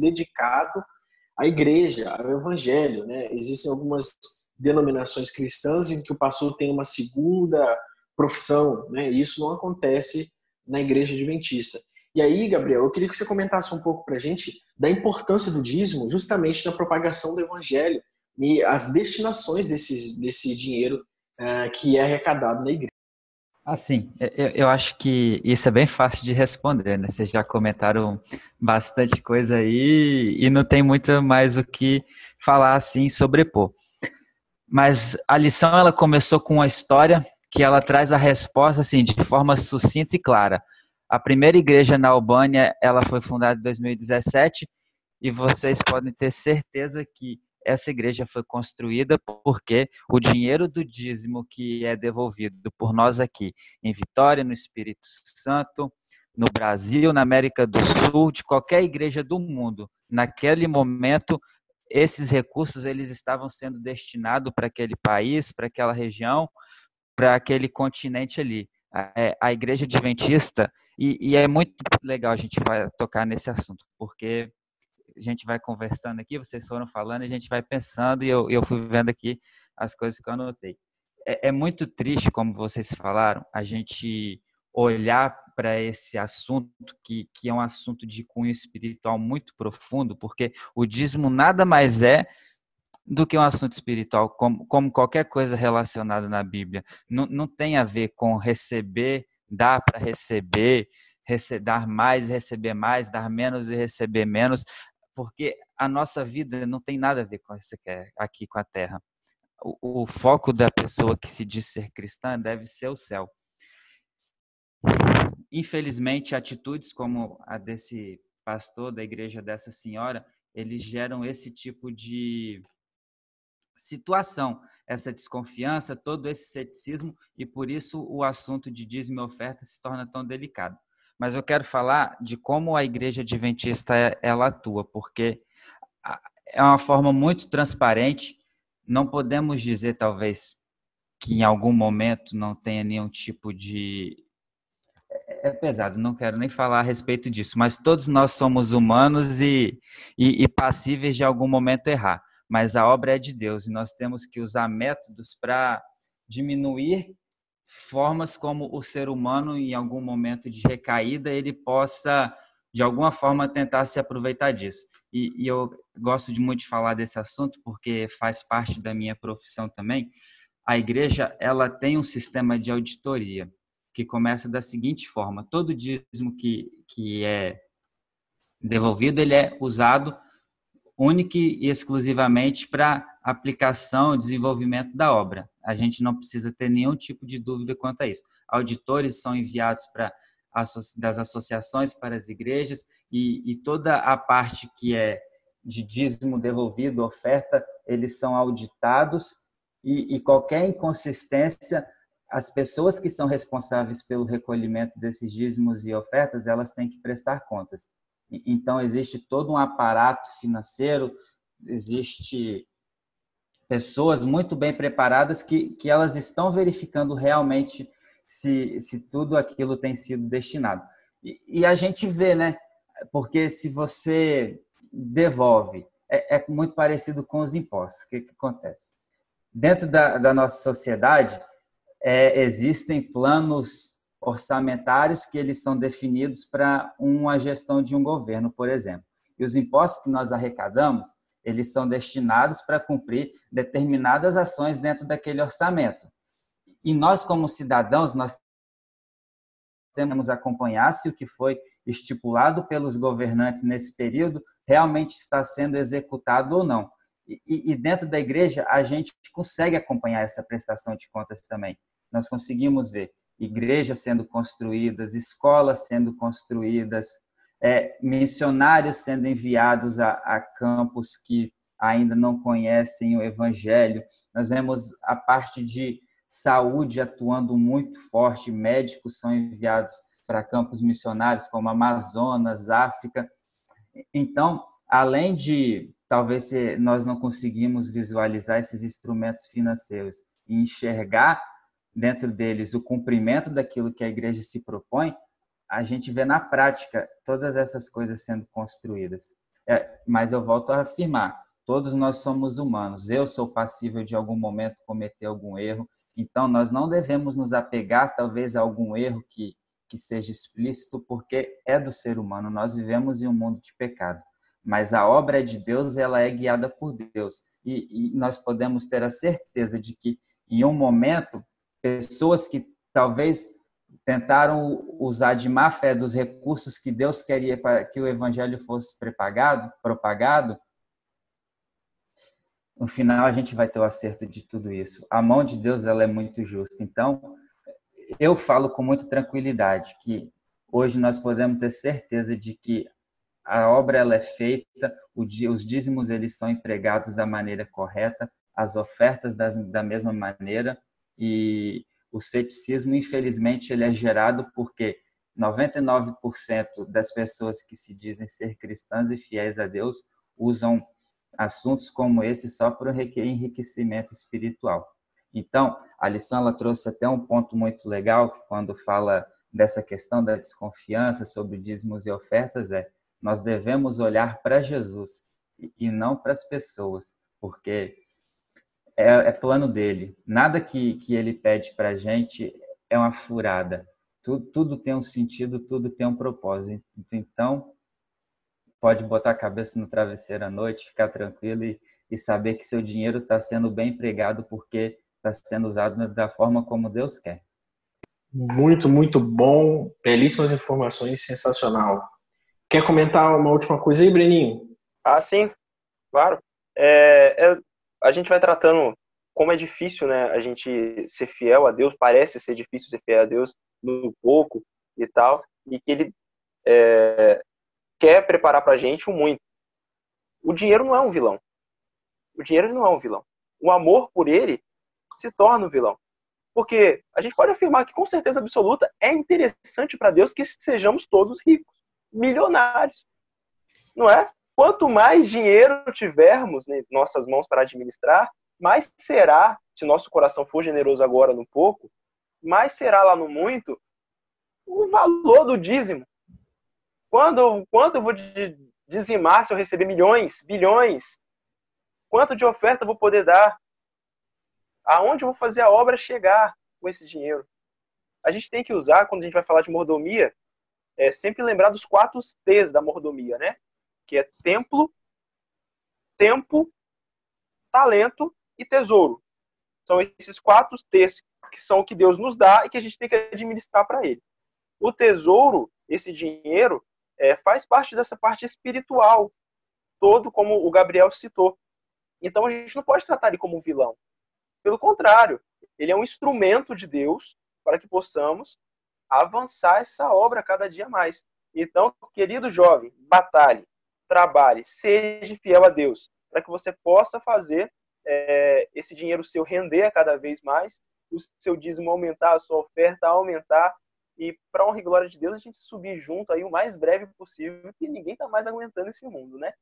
S1: dedicado à igreja, ao evangelho. Né? Existem algumas denominações cristãs em que o pastor tem uma segunda profissão, né? e isso não acontece na igreja adventista. E aí, Gabriel, eu queria que você comentasse um pouco para a gente da importância do dízimo justamente na propagação do evangelho e as destinações desse, desse dinheiro uh, que é arrecadado na igreja.
S4: Assim, eu, eu, acho que isso é bem fácil de responder, né? Vocês já comentaram bastante coisa aí e não tem muito mais o que falar assim sobrepor. Mas a lição ela começou com uma história que ela traz a resposta assim de forma sucinta e clara. A primeira igreja na Albânia, ela foi fundada em 2017 e vocês podem ter certeza que essa igreja foi construída porque o dinheiro do dízimo que é devolvido por nós aqui em Vitória, no Espírito Santo, no Brasil, na América do Sul, de qualquer igreja do mundo, naquele momento esses recursos eles estavam sendo destinados para aquele país, para aquela região, para aquele continente ali. A, é, igreja adventista e, e, é muito legal a gente tocar nesse assunto, porque a gente vai conversando aqui, vocês foram falando, a gente vai pensando e eu, eu fui vendo aqui as coisas que eu anotei. É, é muito triste, como vocês falaram, a gente olhar para esse assunto, que, que é um assunto de cunho espiritual muito profundo, porque o dízimo nada mais é do que um assunto espiritual, como, como qualquer coisa relacionada na Bíblia. Não, não tem a ver com receber dar para receber, rece dar mais e receber mais, dar menos e receber menos, porque a nossa vida não tem nada a ver com isso aqui com a terra. o, o foco da pessoa que se diz ser cristã deve ser o céu. Infelizmente, atitudes como a desse pastor da igreja dessa senhora, eles geram esse tipo de situação, essa desconfiança, todo esse ceticismo e por isso o assunto de dízimo e oferta se torna tão delicado. Mas eu quero falar de como a igreja adventista ela atua, porque é uma forma muito transparente. Não podemos dizer talvez que em algum momento não tenha nenhum tipo de é, é pesado, não quero nem falar a respeito disso, mas todos nós somos humanos e, e, e passíveis de algum momento errar mas a obra é de Deus e nós temos que usar métodos para diminuir formas como o ser humano, em algum momento de recaída, ele possa, de alguma forma, tentar se aproveitar disso. E, e eu gosto de muito falar desse assunto porque faz parte da minha profissão também. A igreja ela tem um sistema de auditoria que começa da seguinte forma: todo dízimo que, que é devolvido ele é usado única e exclusivamente para aplicação desenvolvimento da obra. A gente não precisa ter nenhum tipo de dúvida quanto a isso. Auditores são enviados para das associações para as igrejas e, e toda a parte que é de dízimo devolvido, oferta, eles são auditados e, e, qualquer inconsistência, as pessoas que são responsáveis pelo recolhimento desses dízimos e ofertas, elas têm que prestar contas. Então, existe todo um aparato financeiro, existe pessoas muito bem preparadas que, que elas estão verificando realmente se, se tudo aquilo tem sido destinado. E, e a gente vê, né? Porque se você devolve, é, é muito parecido com os impostos. O que, que acontece? Dentro da, da nossa sociedade, é, existem planos orçamentários que eles são definidos para uma gestão de um governo, por exemplo. E os impostos que nós arrecadamos, eles são destinados para cumprir determinadas ações dentro daquele orçamento. E nós, como cidadãos, nós temos acompanhar se o que foi estipulado pelos governantes nesse período realmente está sendo executado ou não. E, e, dentro da igreja, a gente consegue acompanhar essa prestação de contas também. Nós conseguimos ver igrejas sendo construídas, escolas sendo construídas, é, missionários sendo enviados a, a campos que ainda não conhecem o Evangelho. Nós vemos a parte de saúde atuando muito forte, médicos são enviados para campos missionários como Amazonas, África. Então, além de talvez nós não conseguimos visualizar esses instrumentos financeiros e enxergar dentro deles o cumprimento daquilo que a igreja se propõe, a gente vê na prática todas essas coisas sendo construídas. É, mas eu volto a afirmar, todos nós somos humanos. Eu sou passível de algum momento cometer algum erro, então nós não devemos nos apegar talvez a algum erro que que seja explícito, porque é do ser humano. Nós vivemos em um mundo de pecado, mas a obra de Deus ela é guiada por Deus e, e nós podemos ter a certeza de que em um momento pessoas que talvez tentaram usar de má fé dos recursos que Deus queria para que o evangelho fosse propagado, propagado, no final a gente vai ter o acerto de tudo isso. A mão de Deus ela é muito justa. Então, eu falo com muita tranquilidade que hoje nós podemos ter certeza de que a obra ela é feita, os dízimos eles são empregados da maneira correta, as ofertas das, da mesma maneira, e o ceticismo, infelizmente, ele é gerado porque 99% das pessoas que se dizem ser cristãs e fiéis a Deus usam assuntos como esse só para enriquecimento espiritual. Então, a lição ela trouxe até um ponto muito legal que quando fala dessa questão da desconfiança sobre dízimos e ofertas é nós devemos olhar para Jesus e não para as pessoas, porque é, é plano dele. Nada que, que ele pede para a gente é uma furada. Tudo, tudo tem um sentido, tudo tem um propósito. Então, pode botar a cabeça no travesseiro à noite, ficar tranquilo e, e saber que seu dinheiro está sendo bem empregado porque está sendo usado da forma como Deus quer.
S1: Muito, muito bom. Belíssimas informações, sensacional. Quer comentar uma última coisa aí, Breninho?
S3: Ah, sim, claro. É, é, a gente vai tratando como é difícil, né, a gente ser fiel a Deus, parece ser difícil ser fiel a Deus no pouco e tal, e que ele é, quer preparar para a gente o muito. O dinheiro não é um vilão. O dinheiro não é um vilão. O amor por ele se torna um vilão. Porque a gente pode afirmar que, com certeza absoluta, é interessante para Deus que sejamos todos ricos, milionários. Não é? Quanto mais dinheiro tivermos em nossas mãos para administrar, mais será, se nosso coração for generoso agora no pouco, mais será lá no muito o valor do dízimo. Quando, quanto eu vou dizimar se eu receber milhões, bilhões? Quanto de oferta eu vou poder dar? Aonde eu vou fazer a obra chegar com esse dinheiro? A gente tem que usar, quando a gente vai falar de mordomia, é sempre lembrar dos quatro T's da mordomia, né? Que é templo, tempo, talento e tesouro. São esses quatro T's que são o que Deus nos dá e que a gente tem que administrar para Ele. O tesouro, esse dinheiro, é, faz parte dessa parte espiritual, todo como o Gabriel citou. Então a gente não pode tratar ele como um vilão. Pelo contrário, ele é um instrumento de Deus para que possamos avançar essa obra cada dia mais. Então, querido jovem, batalhe, trabalhe, seja fiel a Deus, para que você possa fazer é, esse dinheiro seu render a cada vez mais, o seu dízimo aumentar, a sua oferta aumentar, e para honra e glória de Deus, a gente subir junto aí o mais breve possível, que ninguém está mais aguentando esse mundo, né?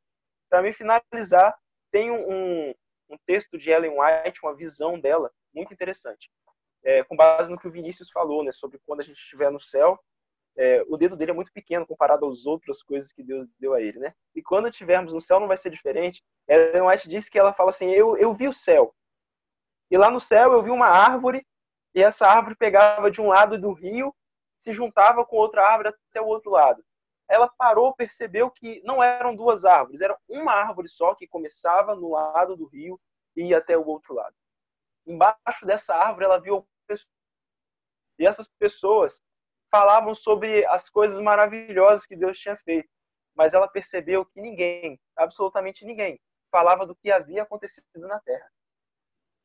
S3: Para me finalizar, tem um, um texto de Ellen White, uma visão dela, muito interessante. É, com base no que o Vinícius falou, né, sobre quando a gente estiver no céu, é, o dedo dele é muito pequeno comparado às outras coisas que Deus deu a ele, né? E quando estivermos no céu não vai ser diferente. Ellen White disse que ela fala assim: eu, eu vi o céu. E lá no céu eu vi uma árvore, e essa árvore pegava de um lado do rio se juntava com outra árvore até o outro lado. Ela parou, percebeu que não eram duas árvores, era uma árvore só que começava no lado do rio e ia até o outro lado. Embaixo dessa árvore ela viu pessoas. E essas pessoas falavam sobre as coisas maravilhosas que Deus tinha feito, mas ela percebeu que ninguém, absolutamente ninguém, falava do que havia acontecido na terra.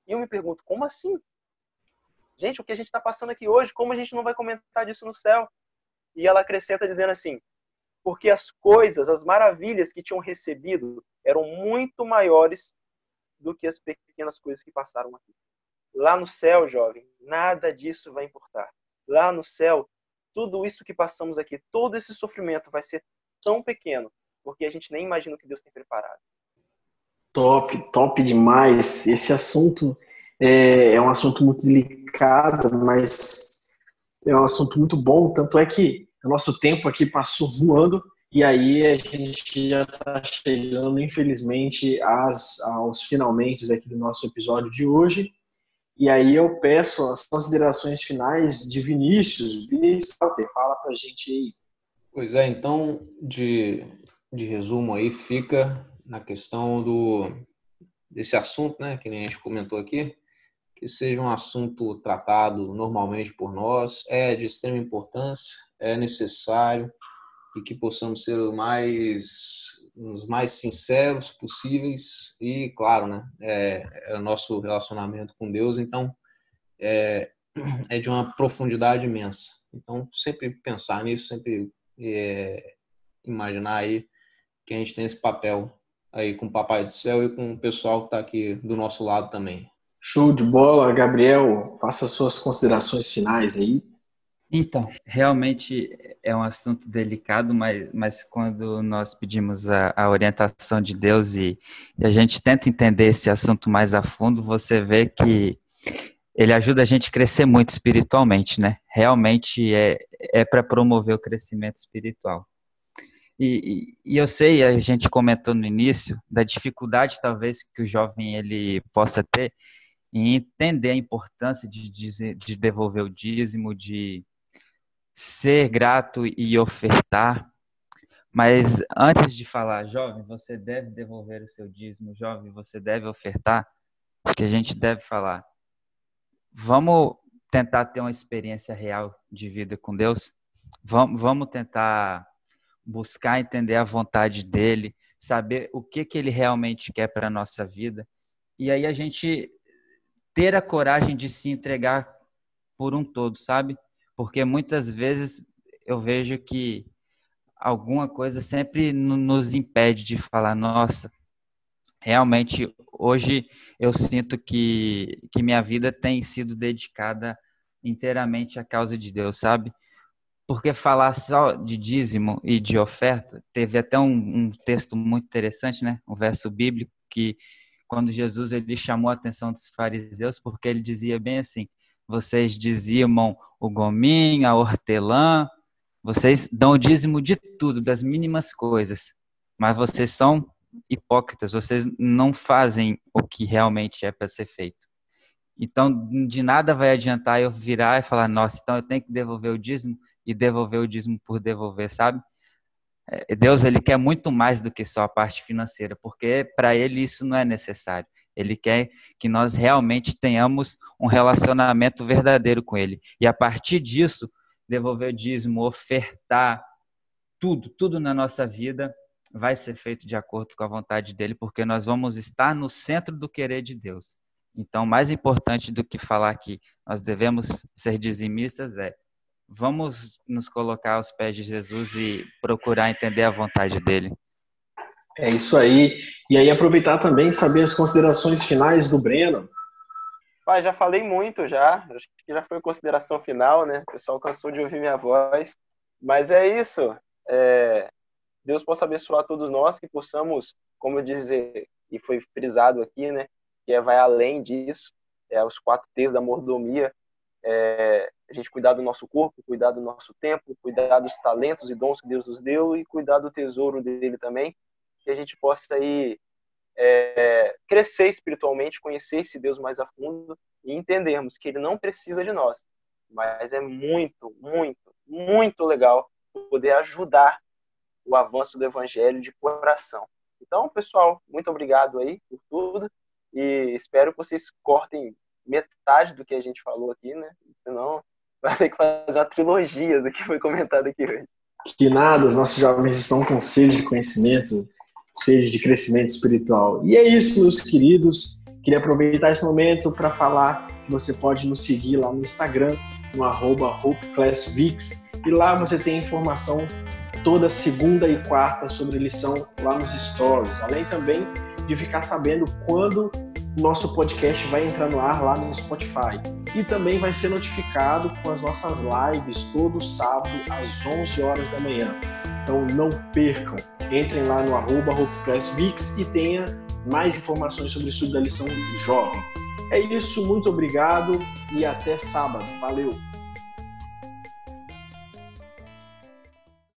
S3: E eu me pergunto, como assim? gente, o que a gente está passando aqui hoje, como a gente não vai comentar disso no céu? E ela acrescenta dizendo assim: porque as coisas, as maravilhas que tinham recebido eram muito maiores do que as pequenas coisas que passaram aqui. Lá no céu, jovem, nada disso vai importar. Lá no céu, tudo isso que passamos aqui, todo esse sofrimento vai ser tão pequeno, porque a gente nem imagina o que Deus tem preparado.
S1: Top, top demais. Esse assunto é, é um assunto muito delicado, mas é um assunto muito bom. Tanto é que o nosso tempo aqui passou voando e aí a gente já está chegando, infelizmente, às, aos finalmente aqui do nosso episódio de hoje. E aí eu peço as considerações finais de Vinícius. Vinícius, fala para a gente aí.
S2: Pois é, então, de, de resumo aí, fica na questão do desse assunto, né, que a gente comentou aqui, que seja um assunto tratado normalmente por nós, é de extrema importância, é necessário e que possamos ser o mais, os mais sinceros possíveis e, claro, né, é, é o nosso relacionamento com Deus, então é, é de uma profundidade imensa. Então, sempre pensar nisso, sempre é, imaginar aí que a gente tem esse papel aí com o Papai do Céu e com o pessoal que está aqui do nosso lado também.
S1: Show de bola, Gabriel. Faça suas considerações finais aí.
S4: Então, realmente é um assunto delicado, mas, mas quando nós pedimos a, a orientação de Deus e, e, a gente tenta entender esse assunto mais a fundo, você vê que ele ajuda a gente a crescer muito espiritualmente, né? Realmente é, é para promover o crescimento espiritual. E, e, e, eu sei, a gente comentou no início, da dificuldade talvez que o jovem ele possa ter e entender a importância de, de, de devolver o dízimo, de ser grato e ofertar. Mas antes de falar, jovem, você deve devolver o seu dízimo, jovem, você deve ofertar, o que a gente deve falar. Vamos tentar ter uma experiência real de vida com Deus? Vamos, vamos tentar buscar entender a vontade dele, saber o que, que ele realmente quer para a nossa vida. E aí a gente ter a coragem de se entregar por um todo, sabe? Porque muitas vezes eu vejo que alguma coisa sempre nos impede de falar, nossa, realmente hoje eu sinto que, que minha vida tem sido dedicada inteiramente à causa de Deus, sabe? Porque falar só de dízimo e de oferta, teve até um, um texto muito interessante, né? Um verso bíblico que quando Jesus ele chamou a atenção dos fariseus, porque ele dizia bem assim: vocês dizimam o gominho, a hortelã, vocês dão o dízimo de tudo, das mínimas coisas, mas vocês são hipócritas, vocês não fazem o que realmente é para ser feito. Então, de nada vai adiantar eu virar e falar, nossa, então eu tenho que devolver o dízimo e devolver o dízimo por devolver, sabe? É, Deus, ele quer muito mais do que só a parte financeira, porque para ele isso não é necessário. Ele quer que nós realmente tenhamos um relacionamento verdadeiro com ele. E a partir disso, devolver o dízimo, ofertar tudo, tudo na nossa vida vai ser feito de acordo com a vontade dele, porque nós vamos estar no centro do querer de Deus. Então, mais importante do que falar que nós devemos ser dizimistas é vamos nos colocar aos pés de Jesus e procurar entender a vontade dele.
S1: É isso aí. E aí aproveitar também saber as considerações finais do Breno.
S3: Pai, já falei muito já. Acho que já foi consideração final, né? O pessoal cansou de ouvir minha voz. Mas é isso. É... Deus possa abençoar todos nós, que possamos, como eu dizer, e foi frisado aqui, né? Que é, vai além disso, é os quatro T's da mordomia. É, a gente cuidar do nosso corpo, cuidar do nosso tempo, cuidar dos talentos e dons que Deus nos deu e cuidar do tesouro dele também, que a gente possa aí é, crescer espiritualmente, conhecer esse Deus mais a fundo e entendermos que ele não precisa de nós, mas é muito, muito, muito legal poder ajudar o avanço do evangelho de coração. Então, pessoal, muito obrigado aí por tudo e espero que vocês cortem metade do que a gente falou aqui, né? Senão vai ter que fazer uma trilogia do que foi comentado aqui hoje.
S1: Que nada, os nossos jovens estão com sede de conhecimento, sede de crescimento espiritual. E é isso, meus queridos. Queria aproveitar esse momento para falar que você pode nos seguir lá no Instagram, no arroba HopeClassVix. E lá você tem informação toda segunda e quarta sobre lição lá nos stories, além também de ficar sabendo quando o nosso podcast vai entrar no ar lá no Spotify. E também vai ser notificado com as nossas lives todo sábado às 11 horas da manhã. Então não percam, entrem lá no arroba e tenha mais informações sobre o estudo da lição jovem. É isso, muito obrigado e até sábado. Valeu!